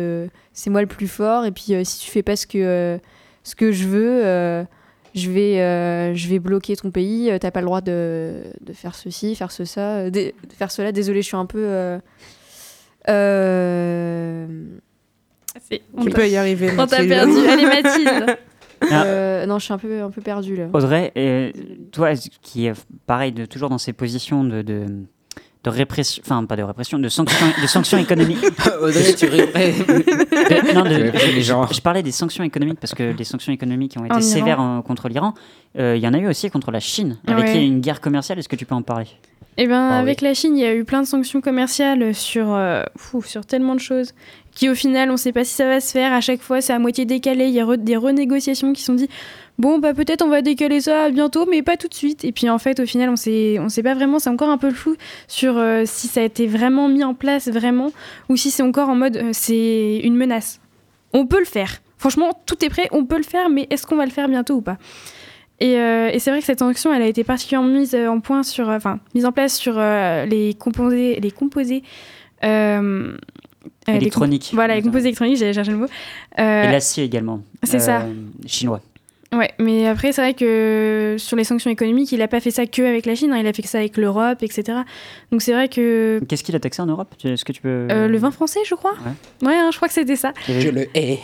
[SPEAKER 10] c'est moi le plus fort et puis si tu fais pas ce que ce que je veux je vais je vais bloquer ton pays t'as pas le droit de, de faire ceci faire ce ça dé- de faire cela. Désolé je suis un peu euh,
[SPEAKER 1] Tu peux y arriver.
[SPEAKER 9] On t'a
[SPEAKER 1] Mathilde.
[SPEAKER 9] perdu. Allez Mathilde.
[SPEAKER 10] euh, non je suis un peu un peu perdue là
[SPEAKER 2] Audrey, euh, toi qui est pareil, de, toujours dans ces positions de, de, de répression, enfin pas de répression, de sanctions, de sanctions économiques.
[SPEAKER 8] Audrey, tu répètes.
[SPEAKER 2] De- non, de-
[SPEAKER 8] Tu répètes les gens.
[SPEAKER 2] je, je parlais des sanctions économiques parce que les sanctions économiques ont été
[SPEAKER 9] En Iran.
[SPEAKER 2] sévères en- contre l'Iran. Euh, Il y en a eu aussi contre la Chine, avec
[SPEAKER 9] Ouais.
[SPEAKER 2] qui il y a eu une guerre commerciale. Est-ce que tu peux en parler?
[SPEAKER 9] Eh ben,
[SPEAKER 2] Ah
[SPEAKER 9] avec la Chine, il y a eu plein de sanctions commerciales sur, euh, fou, sur tellement de choses qui, au final, on ne sait pas si ça va se faire. À chaque fois, c'est à moitié décalé. Il y a re- des renégociations qui sont dit bon, bah peut-être on va décaler ça bientôt, mais pas tout de suite. Et puis en fait, au final, on sait, on sait pas vraiment. C'est encore un peu flou sur euh, si ça a été vraiment mis en place vraiment ou si c'est encore en mode euh, c'est une menace. On peut le faire. Franchement, tout est prêt, on peut le faire, mais est-ce qu'on va le faire bientôt ou pas? Et, euh, et c'est vrai que cette sanction, elle a été particulièrement mise euh, en point sur, euh, enfin, mise en place sur euh, les composés, les composés. euh,
[SPEAKER 2] Électroniques.
[SPEAKER 9] voilà, les composés électroniques, j'allais chercher le mot.
[SPEAKER 2] Et l'acier également.
[SPEAKER 9] c'est ça.
[SPEAKER 2] Chinois.
[SPEAKER 9] Ouais, mais après, c'est vrai que sur les sanctions économiques, il n'a pas fait ça que avec la Chine, hein, il a fait ça avec l'Europe, etc. Donc c'est vrai que.
[SPEAKER 2] Qu'est-ce qu'il a taxé en Europe? Est-ce que tu peux.
[SPEAKER 9] euh, le vin français, je crois
[SPEAKER 2] Ouais.
[SPEAKER 9] Ouais, hein, je crois que c'était ça.
[SPEAKER 8] Je le hais.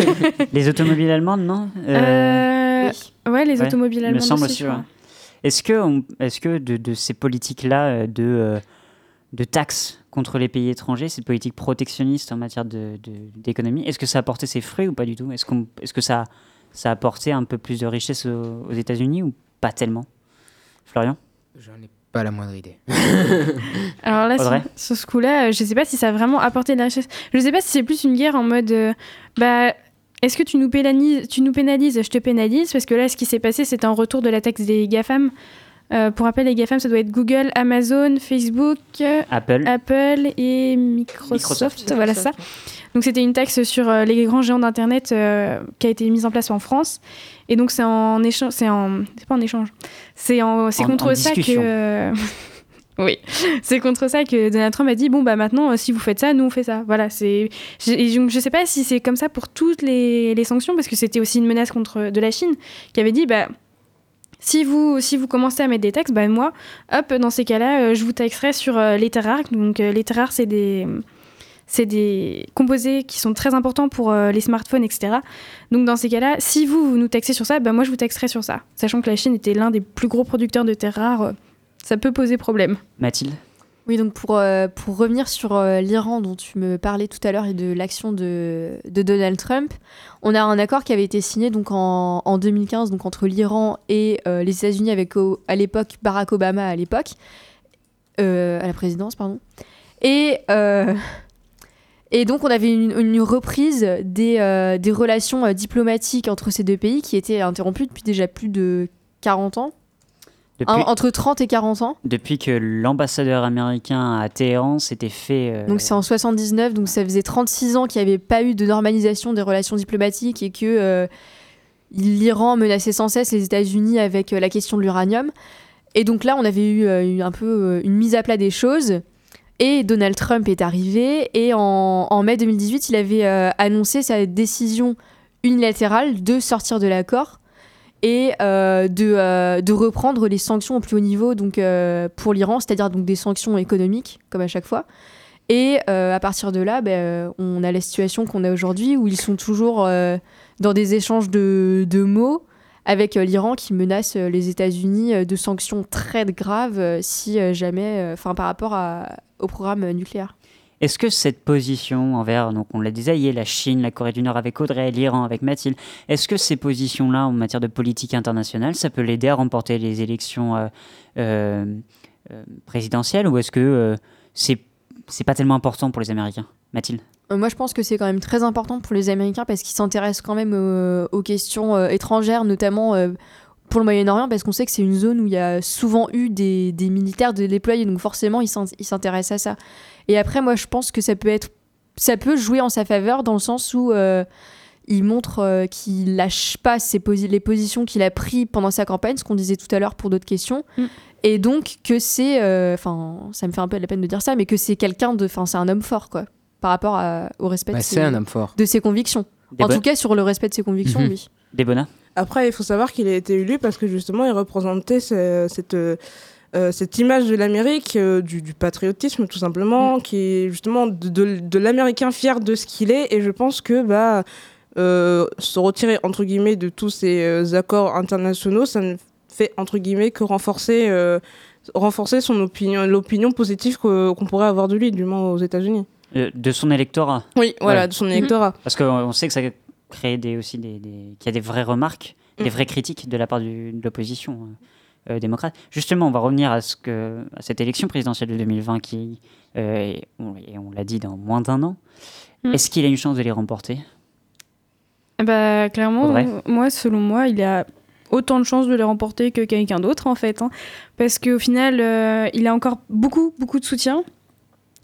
[SPEAKER 2] Les automobiles allemandes, non?
[SPEAKER 9] Euh, Ouais, les
[SPEAKER 2] Ouais,
[SPEAKER 9] automobiles
[SPEAKER 2] Il me
[SPEAKER 9] allemandes
[SPEAKER 2] semble
[SPEAKER 9] aussi,
[SPEAKER 2] ouais. Est-ce que, on- est-ce que de, de ces politiques-là euh, de, euh, de taxes contre les pays étrangers, cette politique protectionniste en matière de, de- d'économie, est-ce que ça a porté ses fruits ou pas du tout? Est-ce, qu'on, est-ce que ça, ça a apporté un peu plus de richesse aux, aux États-Unis ou pas tellement? Florian?
[SPEAKER 8] J'en ai pas la moindre idée.
[SPEAKER 9] Alors là, sur, sur ce coup-là, euh, je sais pas si ça a vraiment apporté de la richesse. Je sais pas si c'est plus une guerre en mode, euh, bah, est-ce que tu nous pénalises, tu nous pénalises, je te pénalise, parce que là, ce qui s'est passé, c'était un retour de la taxe des GAFAM. Euh, pour rappel, les GAFAM, ça doit être Google, Amazon, Facebook,
[SPEAKER 2] Apple.
[SPEAKER 9] Apple et Microsoft.
[SPEAKER 2] Microsoft.
[SPEAKER 9] Voilà ça. Donc c'était une taxe sur euh, les grands géants d'Internet euh, qui a été mise en place en France. Et donc c'est en échange, c'est en, c'est pas en échange, c'est en, c'est contre
[SPEAKER 2] en
[SPEAKER 9] ça que.
[SPEAKER 2] discussion.
[SPEAKER 9] Oui, c'est contre ça que Donald Trump a dit bon bah maintenant euh, si vous faites ça, nous on fait ça. Voilà, c'est je, je sais pas si c'est comme ça pour toutes les, sanctions parce que c'était aussi une menace contre de la Chine qui avait dit bah si vous si vous commencez à mettre des taxes, bah moi hop dans ces cas-là euh, je vous taxerai sur euh, les terres rares. Donc les terres rares c'est des c'est des composés qui sont très importants pour les smartphones, etc. Donc dans ces cas-là, si vous, vous nous taxez sur ça, bah moi je vous taxerai sur ça. Sachant que la Chine était l'un des plus gros producteurs de terres rares, ça peut poser problème.
[SPEAKER 2] Mathilde.
[SPEAKER 10] Oui, donc pour, euh, pour revenir sur euh, l'Iran dont tu me parlais tout à l'heure et de l'action de, de Donald Trump, on a un accord qui avait été signé donc en, en 2015 donc entre l'Iran et euh, les États-Unis avec au- à l'époque Barack Obama à l'époque euh, à la présidence pardon. Et euh, et donc on avait une, une reprise des, euh, des relations euh, diplomatiques entre ces deux pays qui étaient interrompues depuis déjà plus de 40 ans
[SPEAKER 2] Depuis-
[SPEAKER 10] entre 30 et 40 ans
[SPEAKER 2] Depuis que l'ambassadeur américain à Téhéran s'était fait. euh,
[SPEAKER 10] Donc c'est en 79, donc ça faisait 36 ans qu'il n'y avait pas eu de normalisation des relations diplomatiques et que euh, l'Iran menaçait sans cesse les États-Unis avec euh, la question de l'uranium. Et donc là, on avait eu, un peu une mise à plat des choses. Et Donald Trump est arrivé et en, en mai 2018, il avait annoncé sa décision unilatérale de sortir de l'accord et euh, de, euh, de reprendre les sanctions au plus haut niveau donc, euh, pour l'Iran, c'est-à-dire donc des sanctions économiques, comme à chaque fois. Et à partir de là, euh, on a la situation qu'on a aujourd'hui où ils sont toujours dans des échanges de, de mots avec l'Iran qui menace les États-Unis de sanctions très graves si jamais, enfin par rapport au programme nucléaire.
[SPEAKER 2] Est-ce que cette position envers, donc on l'a détaillé, la Chine, la Corée du Nord avec Audrey, l'Iran avec Mathilde, est-ce que ces positions-là en matière de politique internationale, ça peut l'aider à remporter les élections euh, euh, euh, présidentielles ou est-ce que c'est c'est pas tellement important pour les Américains? Mathilde?
[SPEAKER 10] Moi, je pense que c'est quand même très important pour les Américains parce qu'ils s'intéressent quand même aux questions étrangères, notamment pour le Moyen-Orient, parce qu'on sait que c'est une zone où il y a souvent eu des, des militaires de déployés, donc forcément, ils s'in- ils s'intéressent à ça. Et après, moi, je pense que ça peut être, ça peut jouer en sa faveur dans le sens où euh, il montre euh, qu'il lâche pas ses posi- les positions qu'il a prises pendant sa campagne, ce qu'on disait tout à l'heure pour d'autres questions.
[SPEAKER 9] Mm.
[SPEAKER 10] Et donc que c'est, euh, enfin, ça me fait un peu de la peine de dire ça, mais que c'est quelqu'un de, enfin, c'est un homme fort, quoi, par rapport à- au respect
[SPEAKER 8] Bah,
[SPEAKER 10] de,
[SPEAKER 8] c'est
[SPEAKER 10] ses,
[SPEAKER 8] un homme fort.
[SPEAKER 10] de ses convictions.
[SPEAKER 2] Des
[SPEAKER 10] en tout cas, sur le respect de ses convictions,
[SPEAKER 8] Mhm.
[SPEAKER 10] oui.
[SPEAKER 2] Débona
[SPEAKER 1] Après, il faut savoir qu'il a été élu parce que justement, il représentait ce- cette, euh, euh, cette image de l'Amérique, euh, du, du patriotisme tout simplement, qui est justement de, de- de l'Américain fier de ce qu'il est. Et je pense que bah, euh, se retirer entre guillemets de tous ces euh, accords internationaux, ça ne fait entre guillemets que renforcer euh, renforcer son opinion, l'opinion positive que- qu'on pourrait avoir de lui, du moins aux États-Unis.
[SPEAKER 2] De son électorat.
[SPEAKER 1] Oui, voilà,
[SPEAKER 2] Ouais.
[SPEAKER 1] de son électorat.
[SPEAKER 2] Parce qu'on on sait que ça crée des, aussi des, des- qu'il y a des vraies remarques, des
[SPEAKER 1] Mm.
[SPEAKER 2] vraies critiques de la part du- de l'opposition euh, euh, démocrate. Justement, on va revenir à, ce que, à cette élection présidentielle de 2020 qui, euh, est- on, et on l'a dit, dans moins d'un an.
[SPEAKER 9] Mm.
[SPEAKER 2] Est-ce qu'il a une chance de les remporter?
[SPEAKER 9] Bah, clairement,
[SPEAKER 2] Audrey?
[SPEAKER 9] moi, selon moi, il a autant de chances de les remporter que quelqu'un d'autre, en fait. hein. Parce qu'au final, euh, il a encore beaucoup, beaucoup de soutien,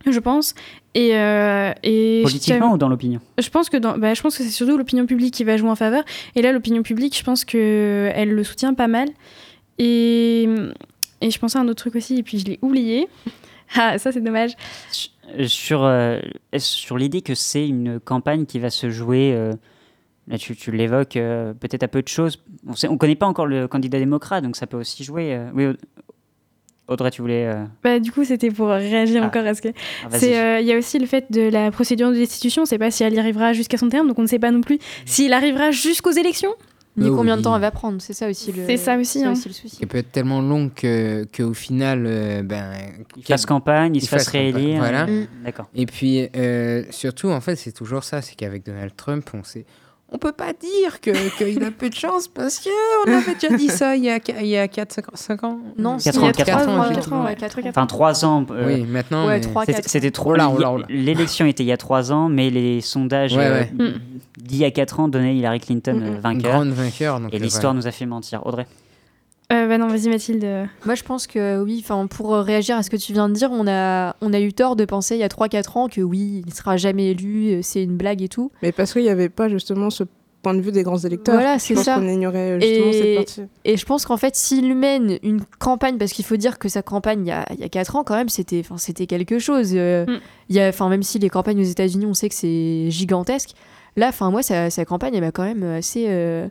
[SPEAKER 9] je pense. Et, euh, et
[SPEAKER 2] Politiquement ou dans l'opinion?
[SPEAKER 9] Je pense que dans, bah, je pense que c'est surtout l'opinion publique qui va jouer en faveur. Et là, l'opinion publique, je pense que elle le soutient pas mal. Et, et je pensais à un autre truc aussi, et puis je l'ai oublié. Ah, ça c'est dommage.
[SPEAKER 2] Sur, euh, sur l'idée que c'est une campagne qui va se jouer, euh, là tu, tu l'évoques, peut-être à peu de choses. On ne connaît pas encore le candidat démocrate, donc ça peut aussi jouer. oui, Audrey, tu voulais. euh,
[SPEAKER 9] Bah, du coup, c'était pour réagir
[SPEAKER 2] Ah.
[SPEAKER 9] encore à ce que.
[SPEAKER 2] Ah,
[SPEAKER 9] euh, Il y a aussi le fait de la procédure de destitution. On ne sait pas si elle y arrivera jusqu'à son terme, donc on ne sait pas non plus s'il arrivera jusqu'aux élections.
[SPEAKER 10] Ni
[SPEAKER 8] Oh
[SPEAKER 10] combien de temps elle va prendre, c'est ça aussi le.
[SPEAKER 9] C'est ça aussi,
[SPEAKER 10] c'est
[SPEAKER 9] hein.
[SPEAKER 10] le souci.
[SPEAKER 8] Il peut être tellement long que qu'au final, euh, ben,
[SPEAKER 2] Il fasse campagne, il se fasse réélire.
[SPEAKER 8] Voilà.
[SPEAKER 2] Mm. D'accord.
[SPEAKER 8] Et puis euh, surtout, en fait, c'est toujours ça, c'est qu'avec Donald Trump, on sait. On peut pas dire que qu'il a peu de chance parce que on avait déjà dit ça il y a il y a 4 5 ans.
[SPEAKER 10] Non,
[SPEAKER 2] Quatre ans, quatre
[SPEAKER 8] quatre
[SPEAKER 2] ans,
[SPEAKER 8] ans,
[SPEAKER 2] quatre
[SPEAKER 8] ans,
[SPEAKER 9] ouais, quatre ans.
[SPEAKER 2] Enfin, trois ans. euh,
[SPEAKER 8] Oui, maintenant,
[SPEAKER 10] Ouais,
[SPEAKER 2] c'était- trop. L'élection était il y a trois ans, mais les sondages
[SPEAKER 8] Ouais,
[SPEAKER 2] euh, d'il y a quatre ans donnaient Hillary Clinton
[SPEAKER 10] Mm,
[SPEAKER 2] euh,
[SPEAKER 10] mm.
[SPEAKER 2] vainqueur.
[SPEAKER 8] grande vainqueur. Donc
[SPEAKER 2] Et l'histoire nous a fait mentir. Audrey
[SPEAKER 9] Euh, bah non, vas-y Mathilde.
[SPEAKER 10] Moi, je pense que oui, enfin, pour euh, réagir à ce que tu viens de dire, on a, on a eu tort de penser il y a 3-4 ans que oui, il sera jamais élu, euh, c'est une blague et tout.
[SPEAKER 1] Mais parce qu'il n'y avait pas justement ce point de vue des grands électeurs.
[SPEAKER 10] Voilà, c'est ça.
[SPEAKER 1] qu'on ignorait euh, justement cette
[SPEAKER 10] Et,
[SPEAKER 1] partie.
[SPEAKER 10] et je pense qu'en fait, s'il mène une campagne, parce qu'il faut dire que sa campagne il y a, il y a 4 ans, quand même, c'était enfin, c'était quelque chose. Euh,
[SPEAKER 9] Mm.
[SPEAKER 10] il y a, enfin, même si les campagnes aux États-Unis, on sait que c'est gigantesque, là, enfin, moi, sa, sa campagne, elle m'a quand même assez, euh,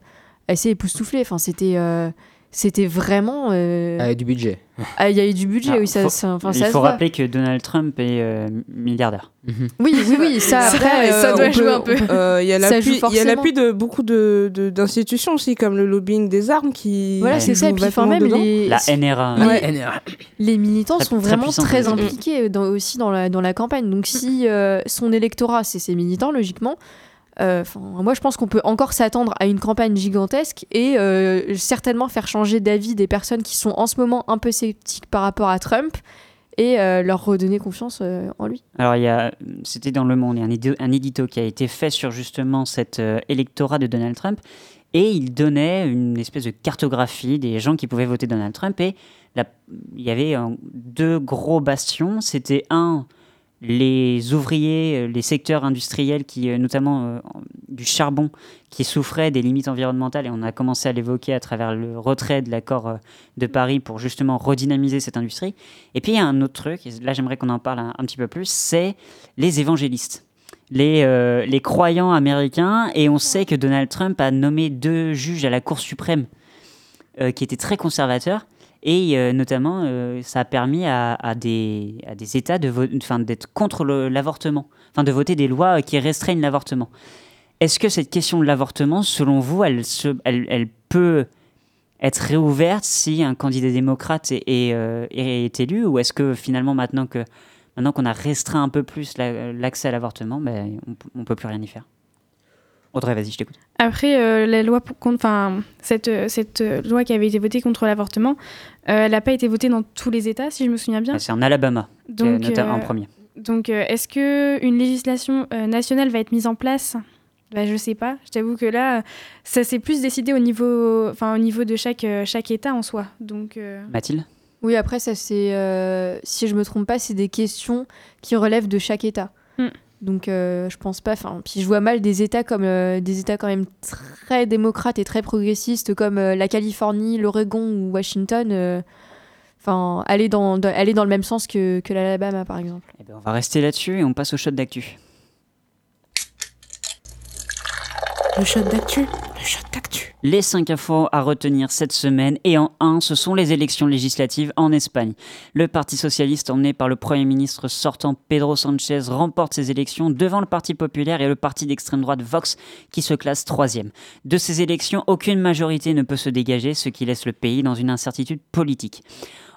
[SPEAKER 10] assez époustouflée. Enfin, c'était. euh, c'était vraiment. euh,
[SPEAKER 8] Avec du budget.
[SPEAKER 10] ah, Il y a eu du budget,
[SPEAKER 2] Ah,
[SPEAKER 10] oui, ça,
[SPEAKER 2] faut-
[SPEAKER 10] ça- enfin,
[SPEAKER 2] Il
[SPEAKER 10] ça
[SPEAKER 2] faut rappeler que Donald Trump est euh, milliardaire.
[SPEAKER 8] Mhm.
[SPEAKER 10] Oui, oui, oui, ça, après, euh,
[SPEAKER 1] ça
[SPEAKER 10] on
[SPEAKER 1] doit
[SPEAKER 10] peut-
[SPEAKER 1] jouer un peu. Euh, Il y a
[SPEAKER 10] Ça joue
[SPEAKER 1] l'appui il y a
[SPEAKER 10] forcément.
[SPEAKER 1] l'appui de beaucoup de- de- d'institutions aussi, comme le lobbying des armes qui.
[SPEAKER 10] Voilà, c'est ça. Et puis, enfin, même
[SPEAKER 1] dedans.
[SPEAKER 10] les,
[SPEAKER 2] La NRA.
[SPEAKER 10] les-
[SPEAKER 8] Ouais, NRA.
[SPEAKER 10] les militants
[SPEAKER 2] Très-
[SPEAKER 10] sont vraiment très impliqués dans, aussi dans la, dans la campagne. Donc, si euh, son électorat, c'est ses militants, logiquement, euh, moi je pense qu'on peut encore s'attendre à une campagne gigantesque et euh, certainement faire changer d'avis des personnes qui sont en ce moment un peu sceptiques par rapport à Trump et euh, leur redonner confiance euh, en lui.
[SPEAKER 2] Alors, c'était dans Le Monde, il y a un, édi- un édito qui a été fait sur justement cet euh, électorat de Donald Trump. Et il donnait une espèce de cartographie des gens qui pouvaient voter Donald Trump. Et il y avait euh, deux gros bastions. C'était un, les ouvriers, euh, les secteurs industriels, qui, euh, notamment euh, du charbon, qui souffraient des limites environnementales. Et on a commencé à l'évoquer à travers le retrait de l'accord de Paris pour justement redynamiser cette industrie. Et puis il y a un autre truc, et là j'aimerais qu'on en parle un, petit peu plus, c'est les évangélistes. Les, croyants américains, et on sait que Donald Trump a nommé deux juges à la Cour suprême qui étaient très conservateurs, et euh, notamment euh, ça a permis à, des, à des États d'être contre l'avortement, de voter des lois euh, qui restreignent l'avortement. Est-ce que cette question de l'avortement, selon vous, elle, peut être réouverte si un candidat démocrate est, élu ou est-ce que finalement maintenant que maintenant qu'on a restreint un peu plus la- l'accès à l'avortement, ben, on, ne peut plus rien y faire? Audrey, vas-y, je t'écoute.
[SPEAKER 9] Après, euh, la loi enfin, cette, euh, cette euh, loi qui avait été votée contre l'avortement, euh, elle n'a pas été votée dans tous les États, si je me souviens bien.
[SPEAKER 2] Ah, C'est en Alabama,
[SPEAKER 9] Donc,
[SPEAKER 2] notamment en premier.
[SPEAKER 9] Donc, euh, est-ce que une législation euh, nationale va être mise en place? Bah, Je sais pas. Je t'avoue que là, ça s'est plus décidé au niveau, enfin, au niveau de chaque, euh, chaque État en soi. Donc, euh,
[SPEAKER 2] Mathilde?
[SPEAKER 10] Oui, après, ça c'est. euh, si je me trompe pas, c'est des questions qui relèvent de chaque État.
[SPEAKER 9] Mm.
[SPEAKER 10] Donc euh, je pense pas. Enfin, puis je vois mal des États comme euh, des États quand même très démocrates et très progressistes comme euh, la Californie, l'Oregon ou Washington. euh, Enfin, aller dans, dans- aller dans le même sens que, que l'Alabama, par exemple.
[SPEAKER 2] Eh ben, on va rester là-dessus et on passe au shot d'actu.
[SPEAKER 1] Le shot d'actu?
[SPEAKER 2] Les 5 infos à retenir cette semaine et en 1, ce sont les élections législatives en Espagne. Le Parti socialiste emmené par le Premier ministre sortant Pedro Sanchez remporte ces élections devant le Parti populaire et le parti d'extrême droite Vox qui se classe troisième. De ces élections, aucune majorité ne peut se dégager, ce qui laisse le pays dans une incertitude politique.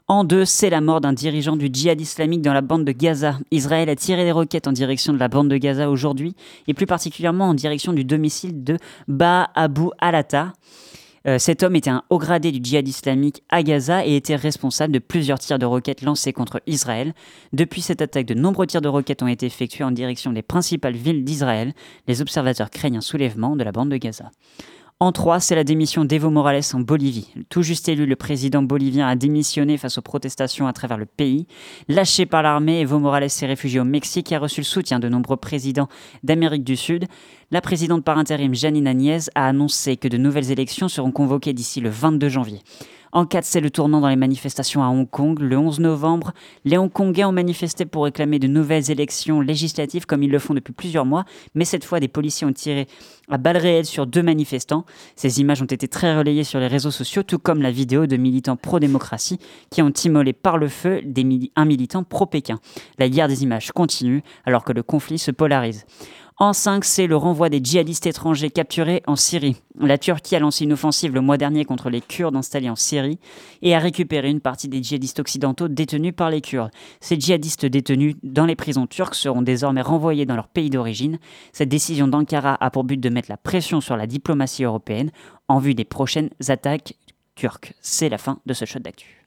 [SPEAKER 2] En deux, c'est la mort d'un dirigeant du djihad islamique dans la bande de Gaza. Israël a tiré des roquettes en direction de la bande de Gaza aujourd'hui, et plus particulièrement en direction du domicile de Ba Abu Alata. Euh, cet homme était un haut gradé du djihad islamique à Gaza et était responsable de plusieurs tirs de roquettes lancés contre Israël. Depuis cette attaque, de nombreux tirs de roquettes ont été effectués en direction des principales villes d'Israël. Les observateurs craignent un soulèvement de la bande de Gaza. En trois, c'est la démission d'Evo Morales en Bolivie. Tout juste élu, le président bolivien a démissionné face aux protestations à travers le pays. Lâché par l'armée, Evo Morales s'est réfugié au Mexique et a reçu le soutien de nombreux présidents d'Amérique du Sud. La présidente par intérim Janine Agnès a annoncé que de nouvelles élections seront convoquées d'ici le 22 janvier. En 4, c'est le tournant dans les manifestations à Hong Kong. Le 11 novembre, les Hongkongais ont manifesté pour réclamer de nouvelles élections législatives comme ils le font depuis plusieurs mois, mais cette fois, des policiers ont tiré à balles réelles sur deux manifestants. Ces images ont été très relayées sur les réseaux sociaux, tout comme la vidéo de militants pro-démocratie qui ont immolé par le feu un militant pro-Pékin. La guerre des images continue alors que le conflit se polarise. En 5, c'est le renvoi des djihadistes étrangers capturés en Syrie. La Turquie a lancé une offensive le mois dernier contre les Kurdes installés en Syrie et a récupéré une partie des djihadistes occidentaux détenus par les Kurdes. Ces djihadistes détenus dans les prisons turques seront désormais renvoyés dans leur pays d'origine. Cette décision d'Ankara a pour but de mettre la pression sur la diplomatie européenne en vue des prochaines attaques turques. C'est la fin de ce shot d'actu.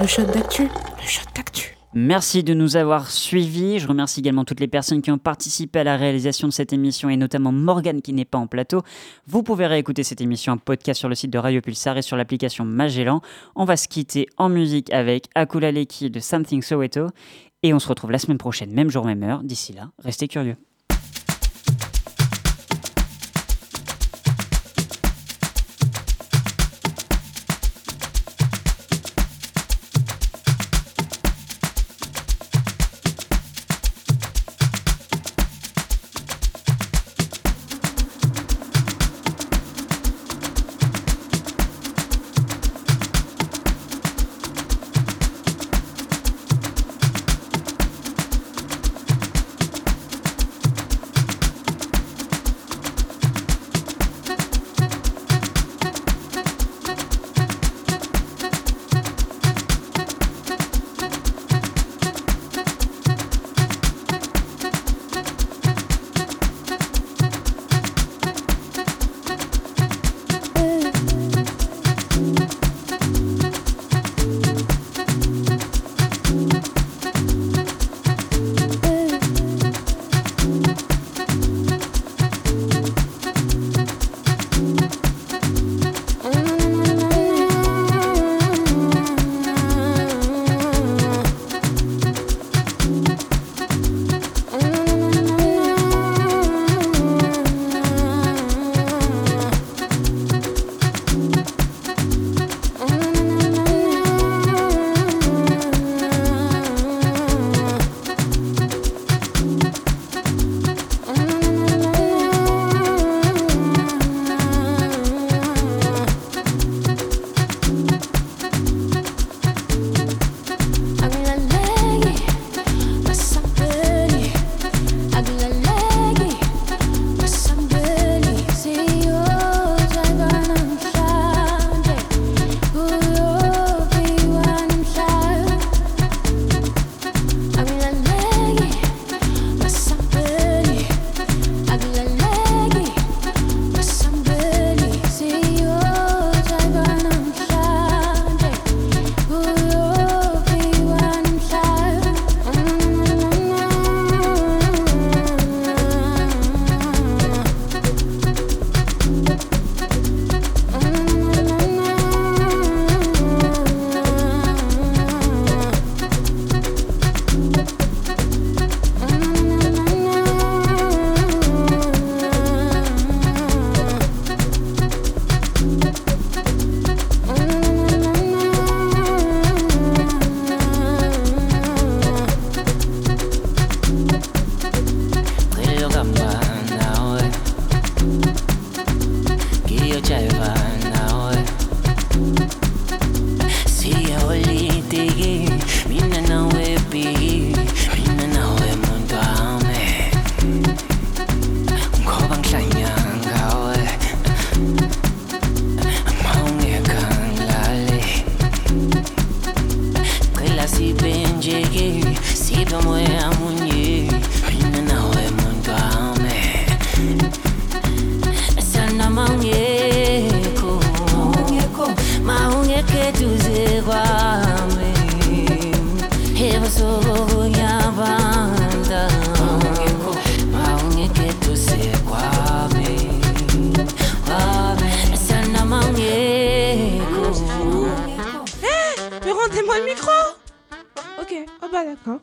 [SPEAKER 1] Le shot d'actu, le shot d'actu.
[SPEAKER 2] Merci de nous avoir suivis. Je remercie également toutes les personnes qui ont participé à la réalisation de cette émission et notamment Morgane qui n'est pas en plateau. Vous pouvez réécouter cette émission en podcast sur le site de Radio Pulsar et sur l'application Magellan. On va se quitter en musique avec Akula Leki de Something Soweto et on se retrouve la semaine prochaine, même jour, même heure. D'ici là, restez curieux.